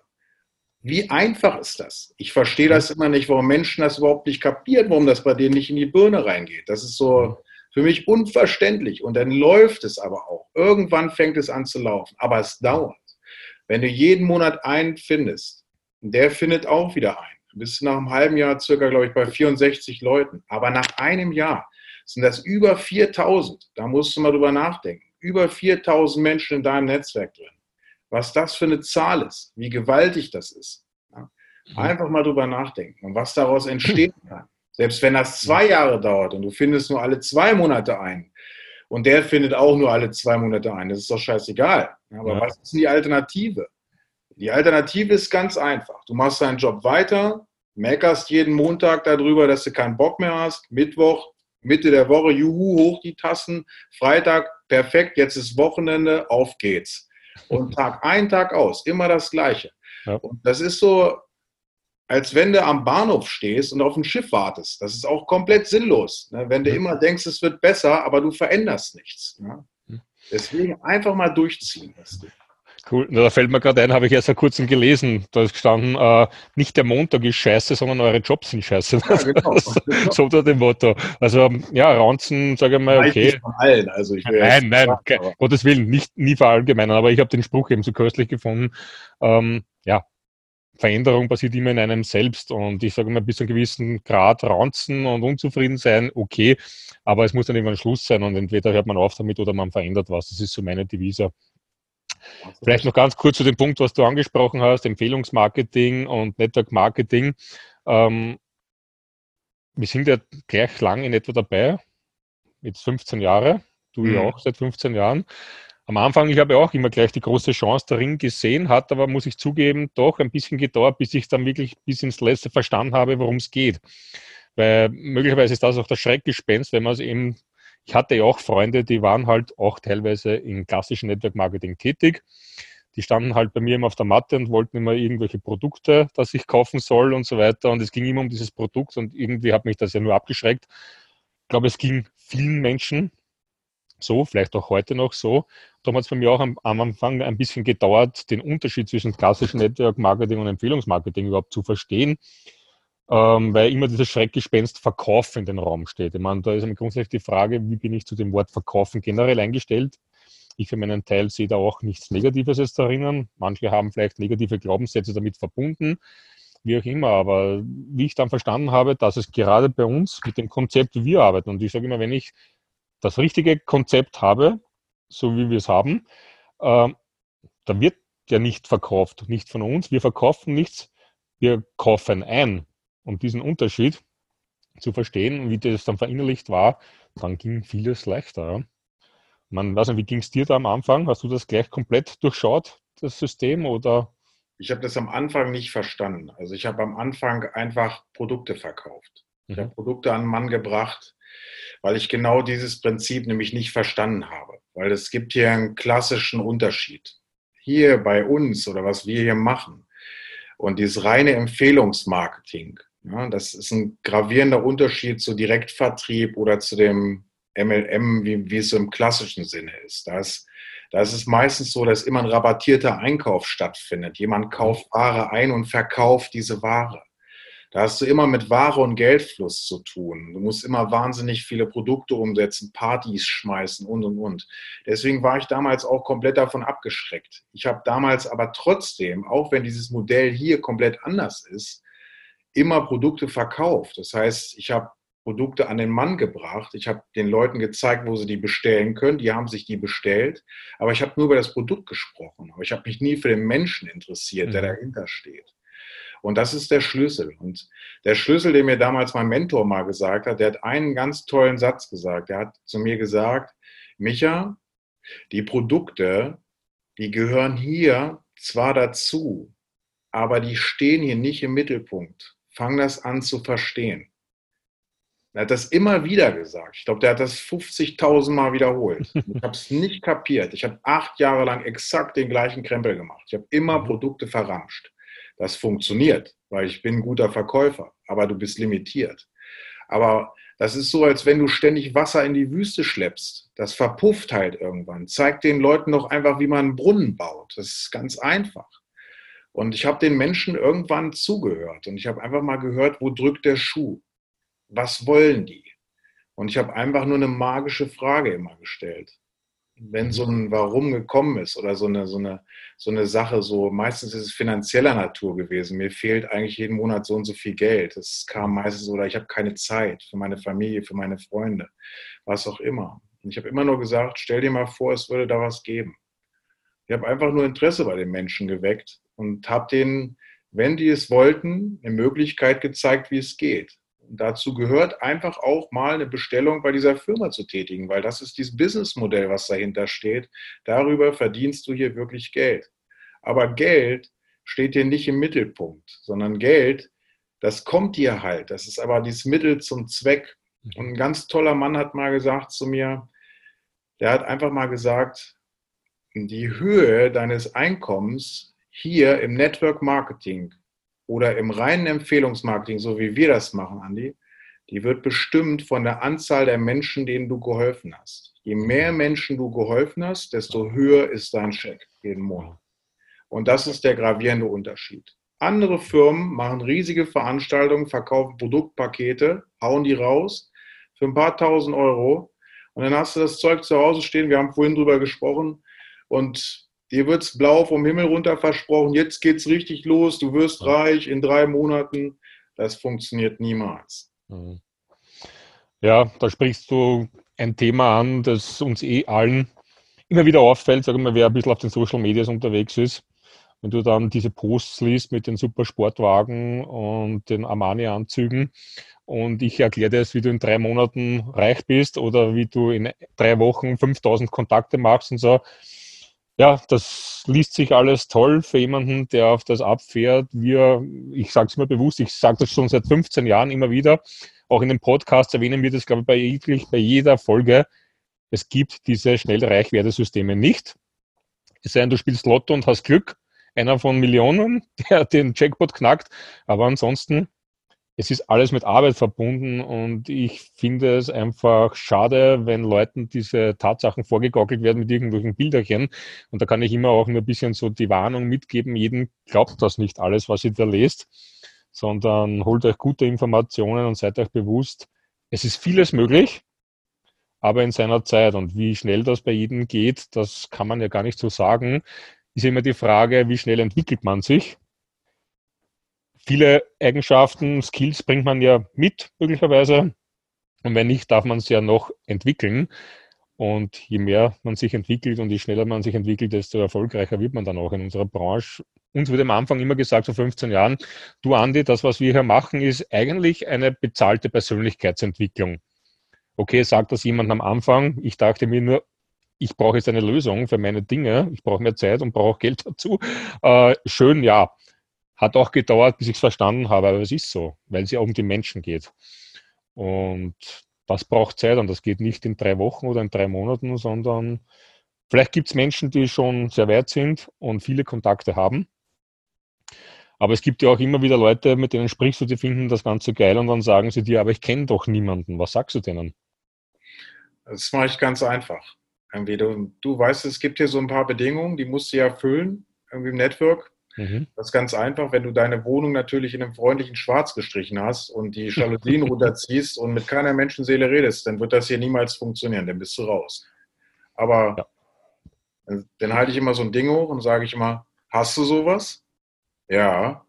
Wie einfach ist das? Ich verstehe das immer nicht, warum Menschen das überhaupt nicht kapieren, warum das bei denen nicht in die Birne reingeht. Das ist so für mich unverständlich. Und dann läuft es aber auch. Irgendwann fängt es an zu laufen. Aber es dauert. Wenn du jeden Monat einen findest, der findet auch wieder einen. Du bist nach einem halben Jahr circa, glaube ich, bei 64 Leuten. Aber nach einem Jahr sind das über 4000. Da musst du mal drüber nachdenken. Über 4000 Menschen in deinem Netzwerk drin. Was das für eine Zahl ist, wie gewaltig das ist. Mhm. Einfach mal drüber nachdenken und was daraus entstehen kann. Selbst wenn das zwei Jahre dauert und du findest nur alle zwei Monate ein und der findet auch nur alle zwei Monate ein, das ist doch scheißegal. Aber ja. was ist denn die Alternative? Die Alternative ist ganz einfach. Du machst deinen Job weiter, meckerst jeden Montag darüber, dass du keinen Bock mehr hast. Mittwoch Mitte der Woche, juhu, hoch die Tassen. Freitag, perfekt, jetzt ist Wochenende, auf geht's. Und Tag ein, Tag aus, immer das Gleiche. Ja. Und das ist so, als wenn du am Bahnhof stehst und auf ein Schiff wartest. Das ist auch komplett sinnlos. Ne? Wenn du immer denkst, es wird besser, aber du veränderst nichts. Ne? Deswegen einfach mal durchziehen.
Cool. Da fällt mir gerade ein, habe ich erst vor kurzem gelesen, da ist gestanden, äh, nicht der Montag ist scheiße, sondern eure Jobs sind scheiße. Ja, genau. so unter dem Motto. Also ja, Raunzen, sage ich mal, okay. Nicht von allen. Also ich nein, nein, sagen, Gottes Willen, nicht, nie verallgemeinern, aber ich habe den Spruch eben so köstlich gefunden. Ähm, ja, Veränderung passiert immer in einem selbst und ich sage mal, bis zu einem gewissen Grad raunzen und unzufrieden sein, okay, aber es muss dann irgendwann Schluss sein und entweder hört man auf damit oder man verändert was. Das ist so meine Devise. Vielleicht noch ganz kurz zu dem Punkt, was du angesprochen hast, Empfehlungsmarketing und Network Marketing. Ähm, wir sind ja gleich lang in etwa dabei, jetzt 15 Jahre, du mhm. ja auch seit 15 Jahren. Am Anfang, ich habe auch immer gleich die große Chance darin gesehen, hat aber, muss ich zugeben, doch ein bisschen gedauert, bis ich dann wirklich bis ins Letzte verstanden habe, worum es geht. Weil möglicherweise ist das auch das Schreckgespenst, wenn man es eben ich hatte ja auch Freunde, die waren halt auch teilweise im klassischen Network Marketing tätig. Die standen halt bei mir immer auf der Matte und wollten immer irgendwelche Produkte, dass ich kaufen soll und so weiter. Und es ging immer um dieses Produkt und irgendwie hat mich das ja nur abgeschreckt. Ich glaube, es ging vielen Menschen so, vielleicht auch heute noch so. Darum hat es bei mir auch am, am, Anfang ein bisschen gedauert, den Unterschied zwischen klassischem Network Marketing und Empfehlungsmarketing überhaupt zu verstehen ähm, weil immer dieses Schreckgespenst Verkauf in den Raum steht. Ich meine, da ist grundsätzlich die Frage, wie bin ich zu dem Wort Verkaufen generell eingestellt? Ich für meinen Teil sehe da auch nichts Negatives jetzt darin. Manche haben vielleicht negative Glaubenssätze damit verbunden, wie auch immer. Aber wie ich dann verstanden habe, dass es gerade bei uns mit dem Konzept, wie wir arbeiten, und ich sage immer, wenn ich das richtige Konzept habe, so wie wir es haben, äh, dann wird ja nicht verkauft, nicht von uns. Wir verkaufen nichts, wir kaufen ein um diesen Unterschied zu verstehen und wie das dann verinnerlicht war, dann ging vieles leichter. Man weiß nicht, wie ging es dir da am Anfang? Hast du das gleich komplett durchschaut, das System, oder?
Ich habe das am Anfang nicht verstanden. Also ich habe am Anfang einfach Produkte verkauft. Ich mhm. habe Produkte an den Mann gebracht, weil ich genau dieses Prinzip nämlich nicht verstanden habe. Weil es gibt hier einen klassischen Unterschied. Hier bei uns oder was wir hier machen und dieses reine Empfehlungsmarketing, ja, das ist ein gravierender Unterschied zu Direktvertrieb oder zu dem MLM, wie, wie es so im klassischen Sinne ist. Da ist, da ist es meistens so, dass immer ein rabattierter Einkauf stattfindet. Jemand kauft Ware ein und verkauft diese Ware. Da hast du immer mit Ware und Geldfluss zu tun. Du musst immer wahnsinnig viele Produkte umsetzen, Partys schmeißen und, und, und. Deswegen war ich damals auch komplett davon abgeschreckt. Ich habe damals aber trotzdem, auch wenn dieses Modell hier komplett anders ist, immer Produkte verkauft. Das heißt, ich habe Produkte an den Mann gebracht. Ich habe den Leuten gezeigt, wo sie die bestellen können. Die haben sich die bestellt. Aber ich habe nur über das Produkt gesprochen. Aber ich habe mich nie für den Menschen interessiert, der mhm. dahinter steht. Und das ist der Schlüssel. Und der Schlüssel, den mir damals mein Mentor mal gesagt hat, der hat einen ganz tollen Satz gesagt. Der hat zu mir gesagt, Micha, die Produkte, die gehören hier zwar dazu, aber die stehen hier nicht im Mittelpunkt. Fang das an zu verstehen. Er hat das immer wieder gesagt. Ich glaube, der hat das 50.000 Mal wiederholt. Ich habe es nicht kapiert. Ich habe acht Jahre lang exakt den gleichen Krempel gemacht. Ich habe immer. Produkte verramscht. Das funktioniert, weil ich bin ein guter Verkäufer, aber du bist limitiert. Aber das ist so, als wenn du ständig Wasser in die Wüste schleppst. Das verpufft halt irgendwann. Zeig den Leuten doch einfach, wie man einen Brunnen baut. Das ist ganz einfach. Und ich habe den Menschen irgendwann zugehört und ich habe einfach mal gehört, wo drückt der Schuh? Was wollen die? Und ich habe einfach nur eine magische Frage immer gestellt wenn so ein Warum gekommen ist oder so eine, so eine, so eine Sache, so meistens ist es finanzieller Natur gewesen. Mir fehlt eigentlich jeden Monat so und so viel Geld. Es kam meistens oder ich habe keine Zeit für meine Familie, für meine Freunde, was auch immer. Und ich habe immer nur gesagt, stell dir mal vor, es würde da was geben. Ich habe einfach nur Interesse bei den Menschen geweckt und habe denen, wenn die es wollten, eine Möglichkeit gezeigt, wie es geht dazu gehört einfach auch mal eine Bestellung bei dieser Firma zu tätigen, weil das ist dieses Businessmodell, was dahinter steht. Darüber verdienst du hier wirklich Geld. Aber Geld steht dir nicht im Mittelpunkt, sondern Geld, das kommt dir halt. Das ist aber dieses Mittel zum Zweck. Und ein ganz toller Mann hat mal gesagt zu mir, der hat einfach mal gesagt, die Höhe deines Einkommens hier im Network Marketing oder im reinen Empfehlungsmarketing, so wie wir das machen, Andi, die wird bestimmt von der Anzahl der Menschen, denen du geholfen hast. Je mehr Menschen du geholfen hast, desto höher ist dein Scheck jeden Monat. Und das ist der gravierende Unterschied. Andere Firmen machen riesige Veranstaltungen, verkaufen Produktpakete, hauen die raus für ein paar tausend Euro. Und dann hast du das Zeug zu Hause stehen. Wir haben vorhin drüber gesprochen. Und dir wird es blau vom Himmel runter versprochen, jetzt geht's richtig los, du wirst reich in drei Monaten. Das funktioniert niemals. Mhm.
Ja, da sprichst du ein Thema an, das uns eh allen immer wieder auffällt, sagen wir, wer ein bisschen auf den Social Medias unterwegs ist. Wenn du dann diese Posts liest mit den super Sportwagen und den Armani-Anzügen und ich erkläre dir jetzt, wie du in drei Monaten reich bist oder wie du in drei Wochen 5000 Kontakte machst und so, ja, das liest sich alles toll für jemanden, der auf das abfährt. Wir, ich sage es immer bewusst, ich sage das schon seit 15 Jahren immer wieder, auch in den Podcasts erwähnen wir das, glaube ich, bei, jeglich, bei jeder Folge. Es gibt diese Schnellreichwerdesysteme nicht. Es sei denn, du spielst Lotto und hast Glück, einer von Millionen, der den Jackpot knackt. Aber ansonsten es ist alles mit Arbeit verbunden und ich finde es einfach schade, wenn Leuten diese Tatsachen vorgegaukelt werden mit irgendwelchen Bilderchen. Und da kann ich immer auch nur ein bisschen so die Warnung mitgeben, jeden glaubt das nicht alles, was ihr da lest, sondern holt euch gute Informationen und seid euch bewusst, es ist vieles möglich, aber in seiner Zeit. Und wie schnell das bei jedem geht, das kann man ja gar nicht so sagen. Ist immer die Frage, wie schnell entwickelt man sich? Viele Eigenschaften, Skills bringt man ja mit, möglicherweise. Und wenn nicht, darf man es ja noch entwickeln. Und je mehr man sich entwickelt und je schneller man sich entwickelt, desto erfolgreicher wird man dann auch in unserer Branche. Uns wurde am Anfang immer gesagt, vor 15 Jahren, du Andi, das, was wir hier machen, ist eigentlich eine bezahlte Persönlichkeitsentwicklung. Okay, sagt das jemand am Anfang. Ich dachte mir nur, ich brauche jetzt eine Lösung für meine Dinge. Ich brauche mehr Zeit und brauche Geld dazu. Äh, schön, ja. Hat auch gedauert, bis ich es verstanden habe, aber es ist so, weil es ja um die Menschen geht. Und das braucht Zeit und das geht nicht in drei Wochen oder in drei Monaten, sondern vielleicht gibt es Menschen, die schon sehr weit sind und viele Kontakte haben. Aber es gibt ja auch immer wieder Leute, mit denen sprichst du, die finden das Ganze geil und dann sagen sie dir, aber ich kenne doch niemanden. Was sagst du denen?
Das mache ich ganz einfach. Du, du weißt, es gibt hier so ein paar Bedingungen, die musst du ja erfüllen, irgendwie im Network Mhm. Das ist ganz einfach, wenn du deine Wohnung natürlich in einem freundlichen Schwarz gestrichen hast und die Jalousien runterziehst und mit keiner Menschenseele redest, dann wird das hier niemals funktionieren, dann bist du raus. Aber ja. dann halte ich immer so ein Ding hoch und sage ich immer, hast du sowas? Ja,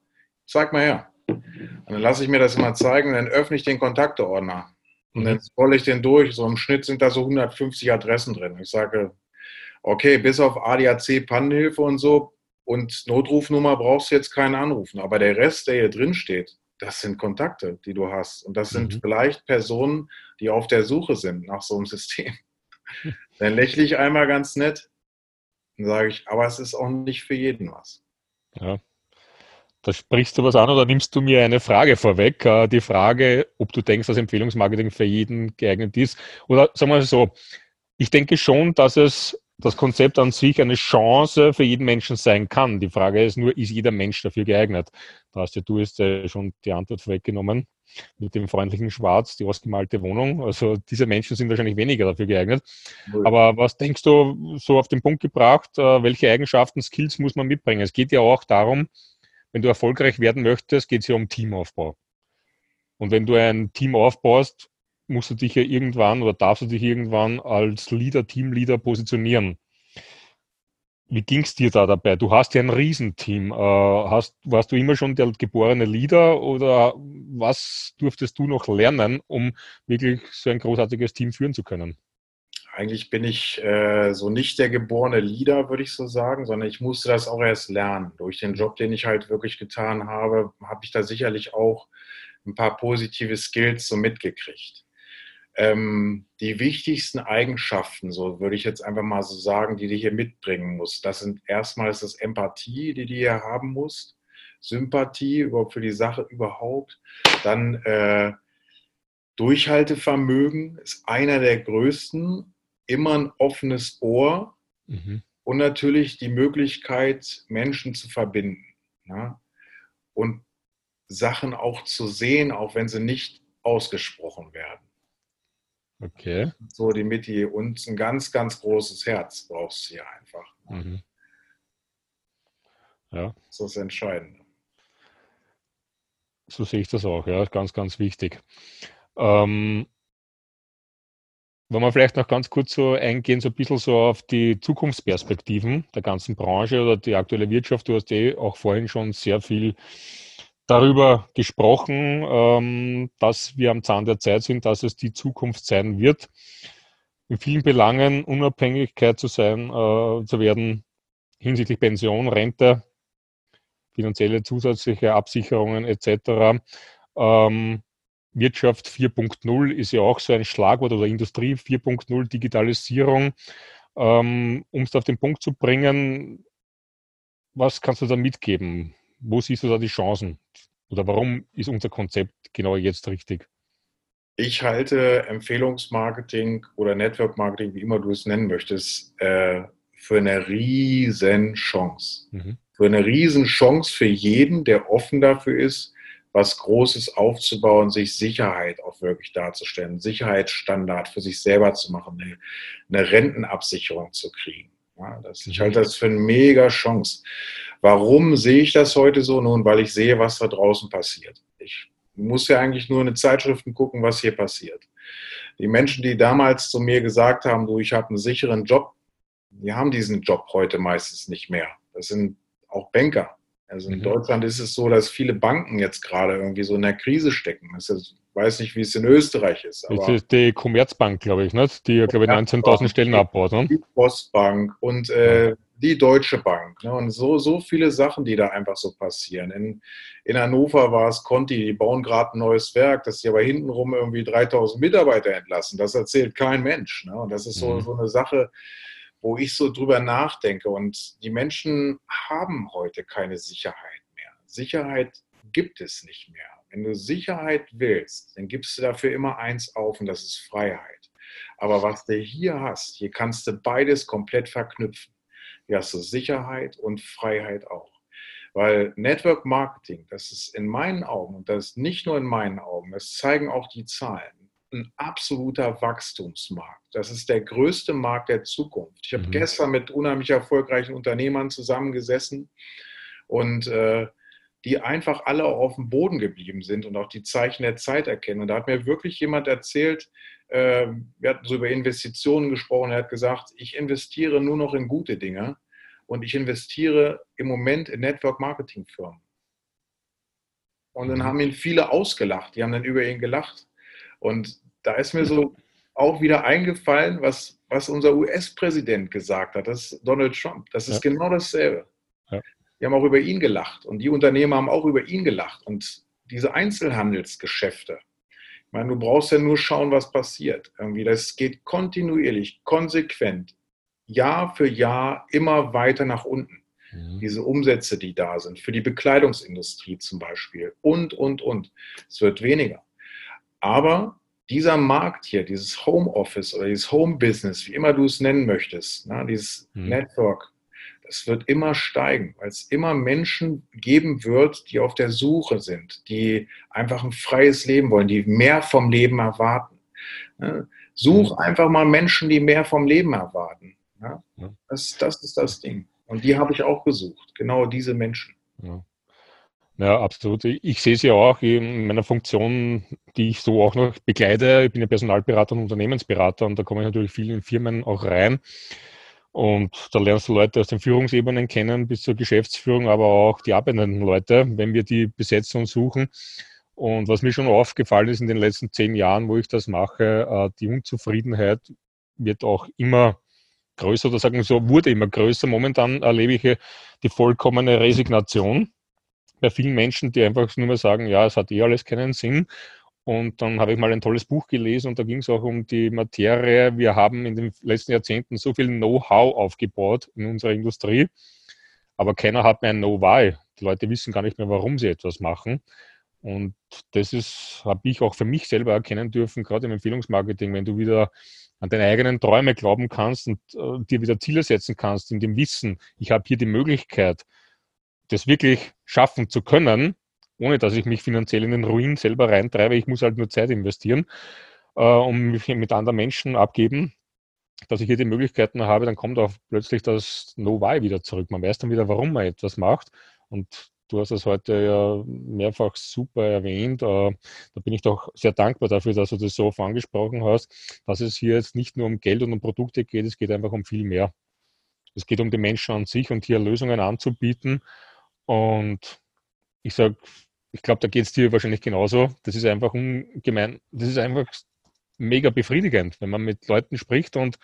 zeig mal her. Und dann lasse ich mir das immer zeigen und dann öffne ich den Kontakteordner. Und dann mhm. scrolle ich den durch. So im Schnitt sind da so 150 Adressen drin. Ich sage, okay, bis auf ADAC, Pannenhilfe und so und Notrufnummer brauchst du jetzt keinen anrufen. Aber der Rest, der hier drin steht, das sind Kontakte, die du hast. Und das sind mhm. vielleicht Personen, die auf der Suche sind nach so einem System. Dann lächle ich einmal ganz nett und sage ich, aber es ist auch nicht für jeden was.
Ja. Da sprichst du was an oder nimmst du mir eine Frage vorweg? Äh, die Frage, ob du denkst, dass Empfehlungsmarketing für jeden geeignet ist. Oder sagen wir mal so, ich denke schon, dass es das Konzept an sich eine Chance für jeden Menschen sein kann. Die Frage ist nur, ist jeder Mensch dafür geeignet? Da hast ja du jetzt äh, schon die Antwort vorweggenommen mit dem freundlichen Schwarz, die ausgemalte Wohnung. Also diese Menschen sind wahrscheinlich weniger dafür geeignet. Aber was denkst du so auf den Punkt gebracht, äh, welche Eigenschaften, Skills muss man mitbringen? Es geht ja auch darum, wenn du erfolgreich werden möchtest, geht es ja um Teamaufbau. Und wenn du ein Team aufbaust, musst du dich ja irgendwann oder darfst du dich irgendwann als Leader, Teamleader positionieren. Wie ging es dir da dabei? Du hast ja ein Riesenteam. Äh, hast, warst du immer schon der geborene Leader oder was durftest du noch lernen, um wirklich so ein großartiges Team führen zu können?
Eigentlich bin ich äh, so nicht der geborene Leader, würde ich so sagen, sondern ich musste das auch erst lernen. Durch den Job, den ich halt wirklich getan habe, habe ich da sicherlich auch ein paar positive Skills so mitgekriegt. Ähm, die wichtigsten Eigenschaften, so würde ich jetzt einfach mal so sagen, die du hier mitbringen musst, das sind erstmal ist das Empathie, die du hier haben musst, Sympathie für die Sache überhaupt, dann äh, Durchhaltevermögen ist einer der größten, immer ein offenes Ohr mhm. und natürlich die Möglichkeit, Menschen zu verbinden. Ja? Und Sachen auch zu sehen, auch wenn sie nicht ausgesprochen werden.
Okay.
So die Mitte und ein ganz, ganz großes Herz brauchst du hier einfach. Mhm. Ja. Das ist das Entscheidende.
So sehe ich das auch, ja, ganz, ganz wichtig. Ähm, wenn wir vielleicht noch ganz kurz so eingehen, so ein bisschen so auf die Zukunftsperspektiven der ganzen Branche oder die aktuelle Wirtschaft. Du hast eh auch vorhin schon sehr viel darüber gesprochen, ähm, dass wir am Zahn der Zeit sind, dass es die Zukunft sein wird, in vielen Belangen Unabhängigkeit zu sein, äh, zu werden hinsichtlich Pension, Rente, finanzielle zusätzliche Absicherungen etc. Ähm, Wirtschaft 4.0 ist ja auch so ein Schlagwort oder Industrie 4.0, Digitalisierung. Ähm, um es auf den Punkt zu bringen, was kannst du da mitgeben? Wo siehst du da die Chancen? Oder warum ist unser Konzept genau jetzt richtig?
Ich halte Empfehlungsmarketing oder Network Marketing, wie immer du es nennen möchtest, äh, für eine riesen Chance. Mhm. Für eine riesen Chance für jeden, der offen dafür ist, was Großes aufzubauen, sich Sicherheit auch wirklich darzustellen, Sicherheitsstandard für sich selber zu machen, eine, eine Rentenabsicherung zu kriegen. Ja, das, ich halte das für eine mega Chance. Warum sehe ich das heute so? Nun, weil ich sehe, was da draußen passiert. Ich muss ja eigentlich nur in den Zeitschriften gucken, was hier passiert. Die Menschen, die damals zu mir gesagt haben, du, ich habe einen sicheren Job, die haben diesen Job heute meistens nicht mehr. Das sind auch Banker. Also in mhm. Deutschland ist es so, dass viele Banken jetzt gerade irgendwie so in der Krise stecken. Ich weiß nicht, wie es in Österreich ist.
das ist die Commerzbank, glaube ich, nicht? die, glaube ich, 19.000 Stellen abbaut. Ne?
Die Postbank und äh, die Deutsche Bank. Ne? Und so, so viele Sachen, die da einfach so passieren. In, in Hannover war es Conti, die bauen gerade ein neues Werk, dass sie aber hintenrum irgendwie 3000 Mitarbeiter entlassen. Das erzählt kein Mensch. Ne? Und das ist so, mhm. so eine Sache, wo ich so drüber nachdenke. Und die Menschen haben heute keine Sicherheit mehr. Sicherheit gibt es nicht mehr. Wenn du Sicherheit willst, dann gibst du dafür immer eins auf und das ist Freiheit. Aber was du hier hast, hier kannst du beides komplett verknüpfen. Hier hast du Sicherheit und Freiheit auch. Weil Network Marketing, das ist in meinen Augen, und das ist nicht nur in meinen Augen, das zeigen auch die Zahlen, ein absoluter Wachstumsmarkt. Das ist der größte Markt der Zukunft. Ich habe mhm. gestern mit unheimlich erfolgreichen Unternehmern zusammengesessen und äh, die einfach alle auf dem Boden geblieben sind und auch die Zeichen der Zeit erkennen. Und da hat mir wirklich jemand erzählt, äh, wir hatten so über Investitionen gesprochen, er hat gesagt, ich investiere nur noch in gute Dinge und ich investiere im Moment in Network Marketing Firmen. Und dann mhm. haben ihn viele ausgelacht, die haben dann über ihn gelacht. Und da ist mir so auch wieder eingefallen, was, was unser US-Präsident gesagt hat, das ist Donald Trump. Das ist ja. genau dasselbe. Ja. Die haben auch über ihn gelacht und die Unternehmer haben auch über ihn gelacht. Und diese Einzelhandelsgeschäfte, ich meine, du brauchst ja nur schauen, was passiert. Irgendwie, das geht kontinuierlich, konsequent, Jahr für Jahr immer weiter nach unten. Mhm. Diese Umsätze, die da sind, für die Bekleidungsindustrie zum Beispiel und, und, und. Es wird weniger. Aber dieser Markt hier, dieses Homeoffice oder dieses Home-Business, wie immer du es nennen möchtest, ne, dieses mhm. Network, das wird immer steigen, weil es immer Menschen geben wird, die auf der Suche sind, die einfach ein freies Leben wollen, die mehr vom Leben erwarten. Such mhm. einfach mal Menschen, die mehr vom Leben erwarten. Das, das ist das Ding. Und die habe ich auch gesucht, genau diese Menschen.
Ja. Ja, absolut. Ich sehe es ja auch in meiner Funktion, die ich so auch noch begleite. Ich bin ja Personalberater und Unternehmensberater und da komme ich natürlich viel in Firmen auch rein. Und da lernst du Leute aus den Führungsebenen kennen bis zur Geschäftsführung, aber auch die arbeitenden Leute, wenn wir die besetzen und suchen. Und was mir schon aufgefallen ist in den letzten zehn Jahren, wo ich das mache, äh, die Unzufriedenheit wird auch immer größer oder sagen wir so, wurde immer größer. Momentan erlebe ich die vollkommene Resignation bei vielen Menschen, die einfach nur mehr sagen, ja, es hat eh alles keinen Sinn. Und dann habe ich mal ein tolles Buch gelesen und da ging es auch um die Materie. Wir haben in den letzten Jahrzehnten so viel Know-how aufgebaut in unserer Industrie, aber keiner hat mehr ein Know-why. Die Leute wissen gar nicht mehr, warum sie etwas machen. Und das ist, habe ich auch für mich selber erkennen dürfen, gerade im Empfehlungsmarketing, wenn du wieder an deine eigenen Träume glauben kannst und äh, dir wieder Ziele setzen kannst, in dem Wissen, ich habe hier die Möglichkeit, das wirklich schaffen zu können, ohne dass ich mich finanziell in den Ruin selber reintreibe. Ich muss halt nur Zeit investieren äh, und mich mit anderen Menschen abgeben, dass ich hier die Möglichkeiten habe, dann kommt auch plötzlich das No-Why wieder zurück. Man weiß dann wieder, warum man etwas macht. Und du hast es heute ja mehrfach super erwähnt. Äh, da bin ich doch sehr dankbar dafür, dass du das so oft angesprochen hast, dass es hier jetzt nicht nur um Geld und um Produkte geht, es geht einfach um viel mehr. Es geht um die Menschen an sich und hier Lösungen anzubieten und ich sage, ich glaube, da geht es dir wahrscheinlich genauso. Das ist einfach ungemein, das ist einfach mega befriedigend, wenn man mit Leuten spricht und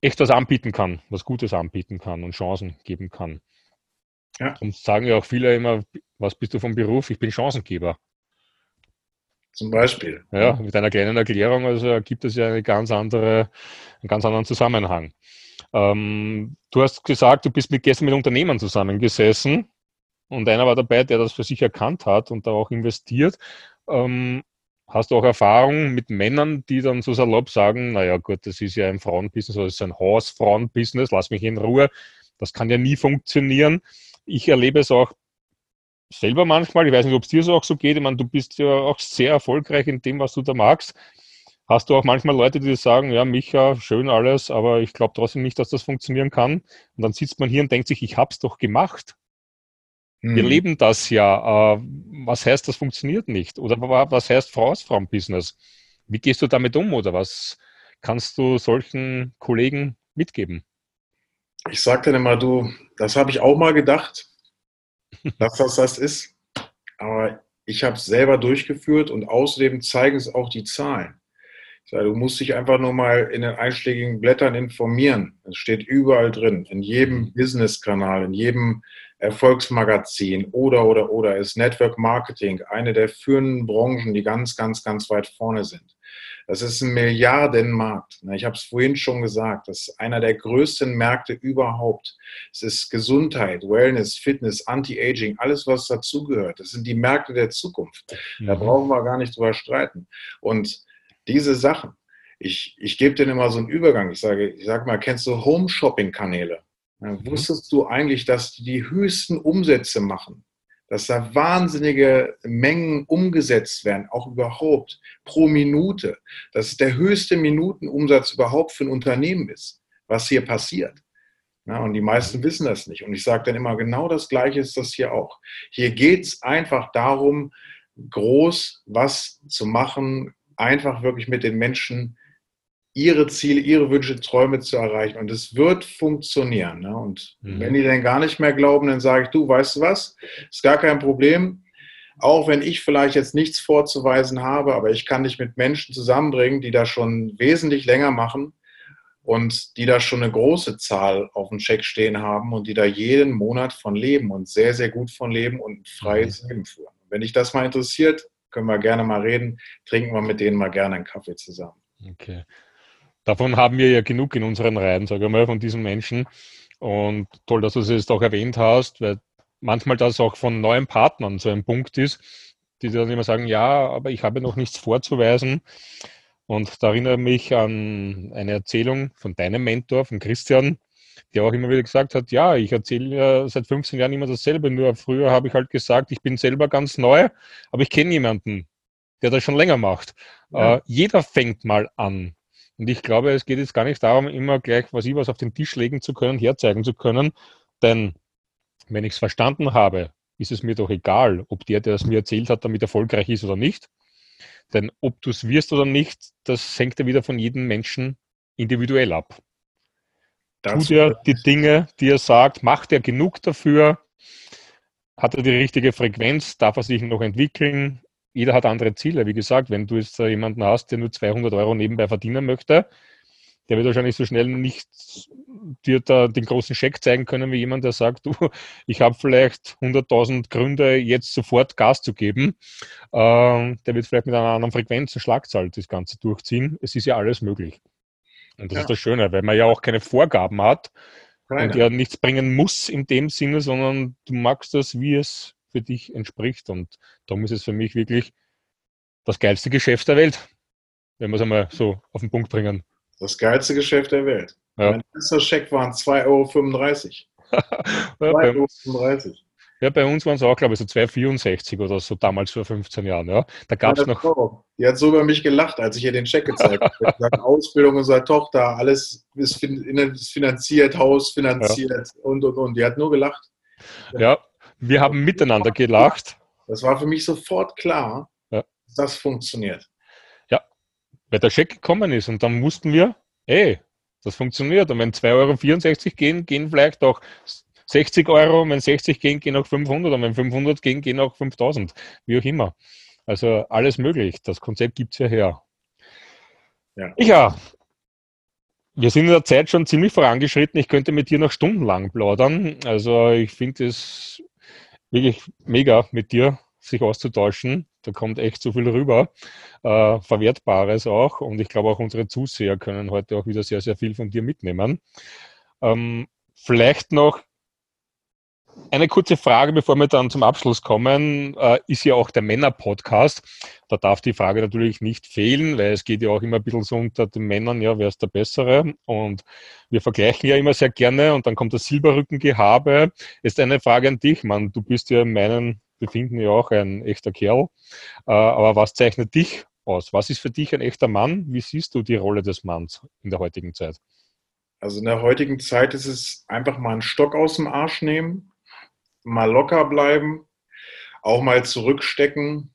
echt was anbieten kann, was Gutes anbieten kann und Chancen geben kann. Ja. Und sagen ja auch viele immer, was bist du vom Beruf? Ich bin Chancengeber.
Zum Beispiel.
Ja, mit einer kleinen Erklärung, also gibt es ja eine ganz andere, einen ganz anderen Zusammenhang. Ähm, du hast gesagt, du bist mit, gestern mit Unternehmern zusammengesessen und einer war dabei, der das für sich erkannt hat und da auch investiert. Ähm, hast du auch Erfahrung mit Männern, die dann so salopp sagen, naja gut, das ist ja ein Frauenbusiness oder das ist ein Hausfrauenbusiness, lass mich in Ruhe, das kann ja nie funktionieren. Ich erlebe es auch selber manchmal, ich weiß nicht, ob es dir so auch so geht, ich meine, du bist ja auch sehr erfolgreich in dem, was du da magst. Hast du auch manchmal Leute, die sagen, ja, Micha, schön alles, aber ich glaube trotzdem nicht, dass das funktionieren kann. Und dann sitzt man hier und denkt sich, ich habe es doch gemacht. Wir leben das ja. Äh, was heißt, das funktioniert nicht? Oder was heißt Frau aus Frauenbusiness? Wie gehst du damit um oder was kannst du solchen Kollegen mitgeben?
Ich sage dann immer, du, das habe ich auch mal gedacht, dass das das ist. Aber ich habe es selber durchgeführt und außerdem zeigen es auch die Zahlen. Du musst dich einfach nur mal in den einschlägigen Blättern informieren. Es steht überall drin, in jedem mhm. Business-Kanal, in jedem Erfolgsmagazin oder, oder, oder ist Network Marketing eine der führenden Branchen, die ganz, ganz, ganz weit vorne sind. Das ist ein Milliardenmarkt. Ich habe es vorhin schon gesagt, das ist einer der größten Märkte überhaupt. Es ist Gesundheit, Wellness, Fitness, Anti-Aging, alles, was dazugehört. Das sind die Märkte der Zukunft. Da mhm. brauchen wir gar nicht drüber streiten. Und diese Sachen. Ich, ich gebe dir immer so einen Übergang. Ich sage, ich sage mal, kennst du Home-Shopping-Kanäle? Mhm. Wusstest du eigentlich, dass die die höchsten Umsätze machen? Dass da wahnsinnige Mengen umgesetzt werden, auch überhaupt pro Minute. Dass es der höchste Minutenumsatz überhaupt für ein Unternehmen ist, was hier passiert. Ja, und die meisten wissen das nicht. Und ich sage dann immer, genau das Gleiche ist das hier auch. Hier geht es einfach darum, groß was zu machen, einfach wirklich mit den Menschen ihre Ziele, ihre Wünsche, Träume zu erreichen. Und es wird funktionieren. Ne? Und mhm. wenn die dann gar nicht mehr glauben, dann sage ich, du, weißt du was, ist gar kein Problem. Auch wenn ich vielleicht jetzt nichts vorzuweisen habe, aber ich kann dich mit Menschen zusammenbringen, die das schon wesentlich länger machen und die da schon eine große Zahl auf dem Check stehen haben und die da jeden Monat von leben und sehr, sehr gut von leben und ein freies mhm. Leben führen. Wenn dich das mal interessiert, können wir gerne mal reden, trinken wir mit denen mal gerne einen Kaffee zusammen.
Okay. Davon haben wir ja genug in unseren Reihen, sage ich mal, von diesen Menschen. Und toll, dass du es jetzt auch erwähnt hast, weil manchmal das auch von neuen Partnern so ein Punkt ist, die dann immer sagen, ja, aber ich habe noch nichts vorzuweisen. Und da erinnere ich mich an eine Erzählung von deinem Mentor, von Christian, der auch immer wieder gesagt hat, ja, ich erzähle ja seit 15 Jahren immer dasselbe, nur früher habe ich halt gesagt, ich bin selber ganz neu, aber ich kenne jemanden, der das schon länger macht. Ja. Äh, jeder fängt mal an. Und ich glaube, es geht jetzt gar nicht darum, immer gleich was ich was auf den Tisch legen zu können, herzeigen zu können, denn wenn ich es verstanden habe, ist es mir doch egal, ob der, der es mir erzählt hat, damit erfolgreich ist oder nicht. Denn ob du es wirst oder nicht, das hängt ja wieder von jedem Menschen individuell ab. Das Tut er die Dinge, die er sagt, macht er genug dafür, hat er die richtige Frequenz, darf er sich noch entwickeln. Jeder hat andere Ziele. Wie gesagt, wenn du jetzt jemanden hast, der nur 200 Euro nebenbei verdienen möchte, der wird wahrscheinlich so schnell nicht dir da den großen Scheck zeigen können, wie jemand, der sagt, du, ich habe vielleicht 100.000 Gründe, jetzt sofort Gas zu geben. Ähm, der wird vielleicht mit einer anderen Frequenz und Schlagzahl das Ganze durchziehen. Es ist ja alles möglich. Und das ja. ist das Schöne, weil man ja auch keine Vorgaben hat keine. und ja nichts bringen muss in dem Sinne, sondern du magst das, wie es für dich entspricht. Und darum ist es für mich wirklich das geilste Geschäft der Welt, wenn wir es einmal so auf den Punkt bringen.
Das geilste Geschäft der Welt. Ja. Mein erster Scheck waren 2,35 Euro. 2,35
Euro. Ja, bei uns waren es auch, glaube ich, so 2,64 oder so damals vor 15 Jahren. Ja. Da gab es noch. Frau,
die hat so über mich gelacht, als ich ihr den Scheck gezeigt habe. Gesagt, Ausbildung unserer Tochter, alles ist finanziert, Haus finanziert ja. und und und. Die hat nur gelacht.
Ja, wir haben miteinander gelacht.
Das war für mich sofort klar, ja. dass das funktioniert
weil der Scheck gekommen ist und dann mussten wir, ey, das funktioniert. Und wenn 2,64 Euro gehen, gehen vielleicht auch 60 Euro, wenn 60 gehen, gehen auch 500 und wenn 500 gehen, gehen auch 5000, wie auch immer. Also alles möglich. Das Konzept gibt es ja her. Ja. ja, wir sind in der Zeit schon ziemlich vorangeschritten. Ich könnte mit dir noch stundenlang plaudern. Also ich finde es wirklich mega mit dir sich auszutauschen. Da kommt echt so viel rüber, äh, Verwertbares auch. Und ich glaube auch unsere Zuseher können heute auch wieder sehr, sehr viel von dir mitnehmen. Ähm, vielleicht noch eine kurze Frage, bevor wir dann zum Abschluss kommen, äh, ist ja auch der Männer-Podcast. Da darf die Frage natürlich nicht fehlen, weil es geht ja auch immer ein bisschen so unter den Männern, ja, wer ist der Bessere? Und wir vergleichen ja immer sehr gerne und dann kommt das Silberrückengehabe. Jetzt eine Frage an dich, Mann. Du bist ja in meinen befinden ja auch ein echter Kerl. Äh, aber was zeichnet dich aus? Was ist für dich ein echter Mann? Wie siehst du die Rolle des Manns in der heutigen Zeit?
Also in der heutigen Zeit ist es einfach mal einen Stock aus dem Arsch nehmen, mal locker bleiben, auch mal zurückstecken,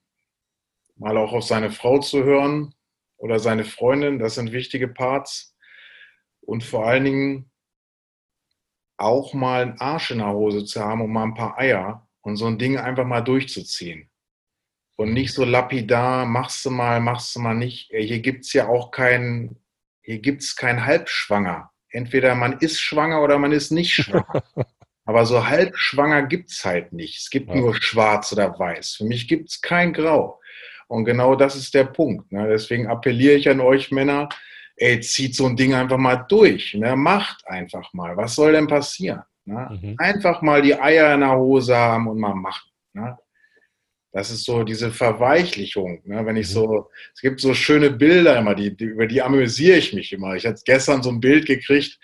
mal auch auf seine Frau zu hören oder seine Freundin. Das sind wichtige Parts. Und vor allen Dingen auch mal einen Arsch in der Hose zu haben und mal ein paar Eier und so ein Ding einfach mal durchzuziehen. Und nicht so lapidar, machst du mal, machst du mal nicht. Äh, hier gibt es ja auch kein, hier gibt es kein Halbschwanger. Entweder man ist schwanger oder man ist nicht schwanger. Aber so halbschwanger gibt es halt nicht. Es gibt ja. nur schwarz oder weiß. Für mich gibt es kein Grau. Und genau das ist der Punkt. Ne? Deswegen appelliere ich an euch Männer, ey, zieht so ein Ding einfach mal durch. Ne? Macht einfach mal. Was soll denn passieren? Ne? Mhm. Einfach mal die Eier in der Hose haben und mal machen. Ne? Das ist so diese Verweichlichung. Ne? Wenn ich mhm. so, es gibt so schöne Bilder immer, die, die, über die amüsiere ich mich immer. Ich hatte gestern so ein Bild gekriegt,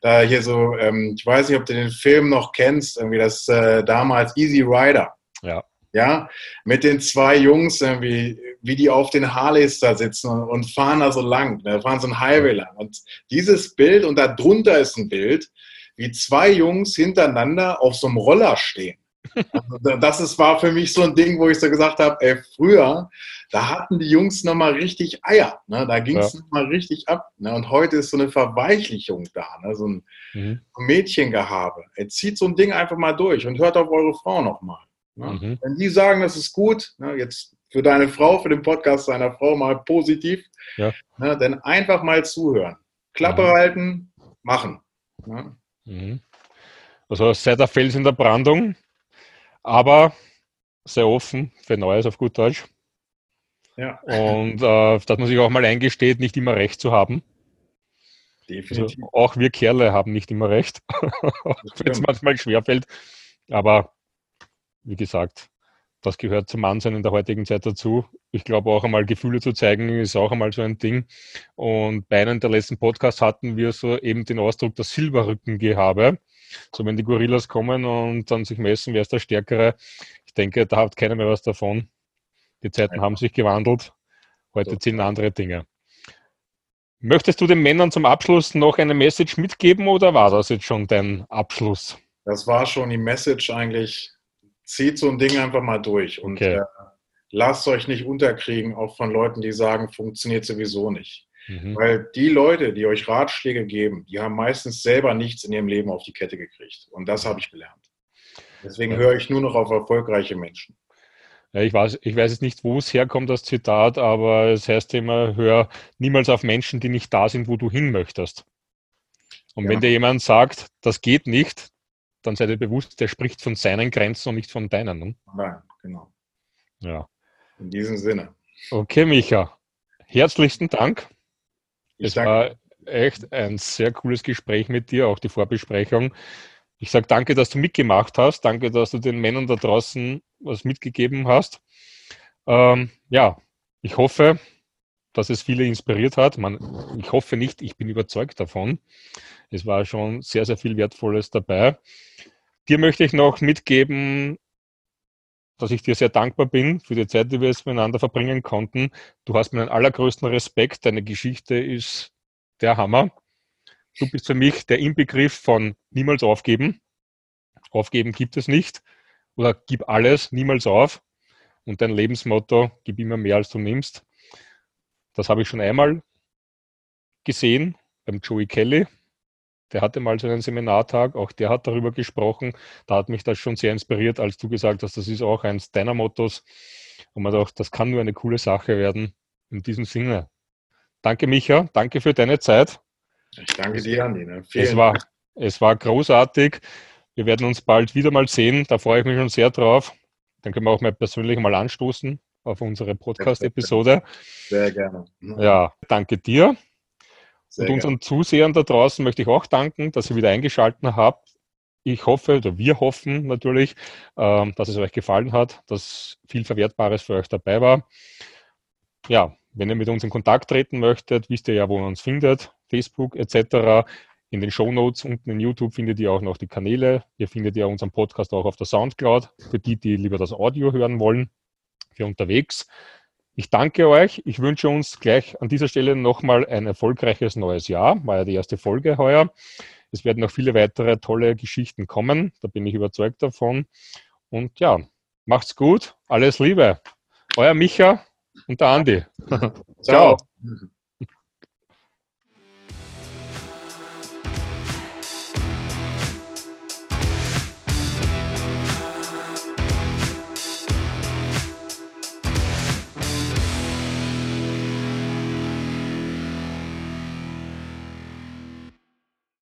da hier so, ähm, ich weiß nicht, ob du den Film noch kennst, irgendwie das äh, damals Easy Rider.
Ja.
Ja, mit den zwei Jungs, irgendwie, wie die auf den Harleys da sitzen und, und fahren da so lang, da fahren so ein Highway lang. Und dieses Bild und darunter ist ein Bild, wie zwei Jungs hintereinander auf so einem Roller stehen. Also das ist, war für mich so ein Ding, wo ich so gesagt habe, ey, früher, da hatten die Jungs nochmal richtig Eier. Ne? Da ging es ja. nochmal richtig ab. Ne? Und heute ist so eine Verweichlichung da, ne? so ein mhm. Mädchengehabe. Ey, zieht so ein Ding einfach mal durch und hört auf eure Frau nochmal. Ne? Mhm. Wenn die sagen, das ist gut, ne? jetzt für deine Frau, für den Podcast deiner Frau mal positiv, ja. ne? dann einfach mal zuhören. Klappe mhm. halten, machen. Ne?
Mhm. Also seid der Fels in der Brandung aber sehr offen für Neues auf gut Deutsch. Ja. Und äh, dass man sich auch mal eingesteht, nicht immer recht zu haben. Definitiv. Also auch wir Kerle haben nicht immer recht, wenn es manchmal schwerfällt. Aber wie gesagt, das gehört zum Mannsein in der heutigen Zeit dazu. Ich glaube auch einmal Gefühle zu zeigen ist auch einmal so ein Ding. Und bei einem der letzten Podcasts hatten wir so eben den Ausdruck das Silberrückengehabe. So, wenn die Gorillas kommen und dann sich messen, wer ist der Stärkere, ich denke, da hat keiner mehr was davon. Die Zeiten haben sich gewandelt. Heute sind andere Dinge. Möchtest du den Männern zum Abschluss noch eine Message mitgeben oder war das jetzt schon dein Abschluss?
Das war schon die Message eigentlich. Zieht so ein Ding einfach mal durch und okay. äh, lasst euch nicht unterkriegen, auch von Leuten, die sagen, funktioniert sowieso nicht. Mhm. Weil die Leute, die euch Ratschläge geben, die haben meistens selber nichts in ihrem Leben auf die Kette gekriegt. Und das habe ich gelernt. Deswegen höre ich nur noch auf erfolgreiche Menschen.
Ja, ich, weiß, ich weiß jetzt nicht, wo es herkommt, das Zitat, aber es heißt immer, hör niemals auf Menschen, die nicht da sind, wo du hin möchtest. Und ja. wenn dir jemand sagt, das geht nicht, dann sei dir bewusst, der spricht von seinen Grenzen und nicht von deinen. Ne?
Nein, genau.
Ja.
In diesem Sinne.
Okay, Micha. Herzlichsten Dank. Es war echt ein sehr cooles Gespräch mit dir, auch die Vorbesprechung. Ich sage danke, dass du mitgemacht hast. Danke, dass du den Männern da draußen was mitgegeben hast. Ähm, ja, ich hoffe, dass es viele inspiriert hat. Man, ich hoffe nicht, ich bin überzeugt davon. Es war schon sehr, sehr viel Wertvolles dabei. Dir möchte ich noch mitgeben, dass ich dir sehr dankbar bin für die Zeit, die wir jetzt miteinander verbringen konnten. Du hast meinen allergrößten Respekt. Deine Geschichte ist der Hammer. Du bist für mich der Inbegriff von niemals aufgeben. Aufgeben gibt es nicht. Oder gib alles, niemals auf. Und dein Lebensmotto, gib immer mehr, als du nimmst. Das habe ich schon einmal gesehen beim Joey Kelly. Der hatte mal so einen Seminartag, auch der hat darüber gesprochen. Da hat mich das schon sehr inspiriert, als du gesagt hast, das ist auch eins deiner Mottos. Und man dachte, das kann nur eine coole Sache werden. In diesem Sinne. Danke, Micha. Danke für deine Zeit.
Ich danke dir, Andi.
Ne? Es war, es war großartig. Wir werden uns bald wieder mal sehen. Da freue ich mich schon sehr drauf. Dann können wir auch mal persönlich mal anstoßen auf unsere Podcast-Episode.
Sehr gerne.
Ja, danke dir. Sehr und unseren gerne. Zusehern da draußen möchte ich auch danken, dass ihr wieder eingeschaltet habt. Ich hoffe, oder wir hoffen natürlich, ähm, dass es euch gefallen hat, dass viel Verwertbares für euch dabei war. Ja, wenn ihr mit uns in Kontakt treten möchtet, wisst ihr ja, wo man uns findet, Facebook etc. In den Show Notes unten in YouTube findet ihr auch noch die Kanäle. Ihr findet ja unseren Podcast auch auf der Soundcloud, für die, die lieber das Audio hören wollen, für unterwegs. Ich danke euch. Ich wünsche uns gleich an dieser Stelle nochmal ein erfolgreiches neues Jahr. War ja die erste Folge heuer. Es werden noch viele weitere tolle Geschichten kommen. Da bin ich überzeugt davon. Und ja, macht's gut. Alles Liebe. Euer Micha und der Andi. Ciao. Ciao.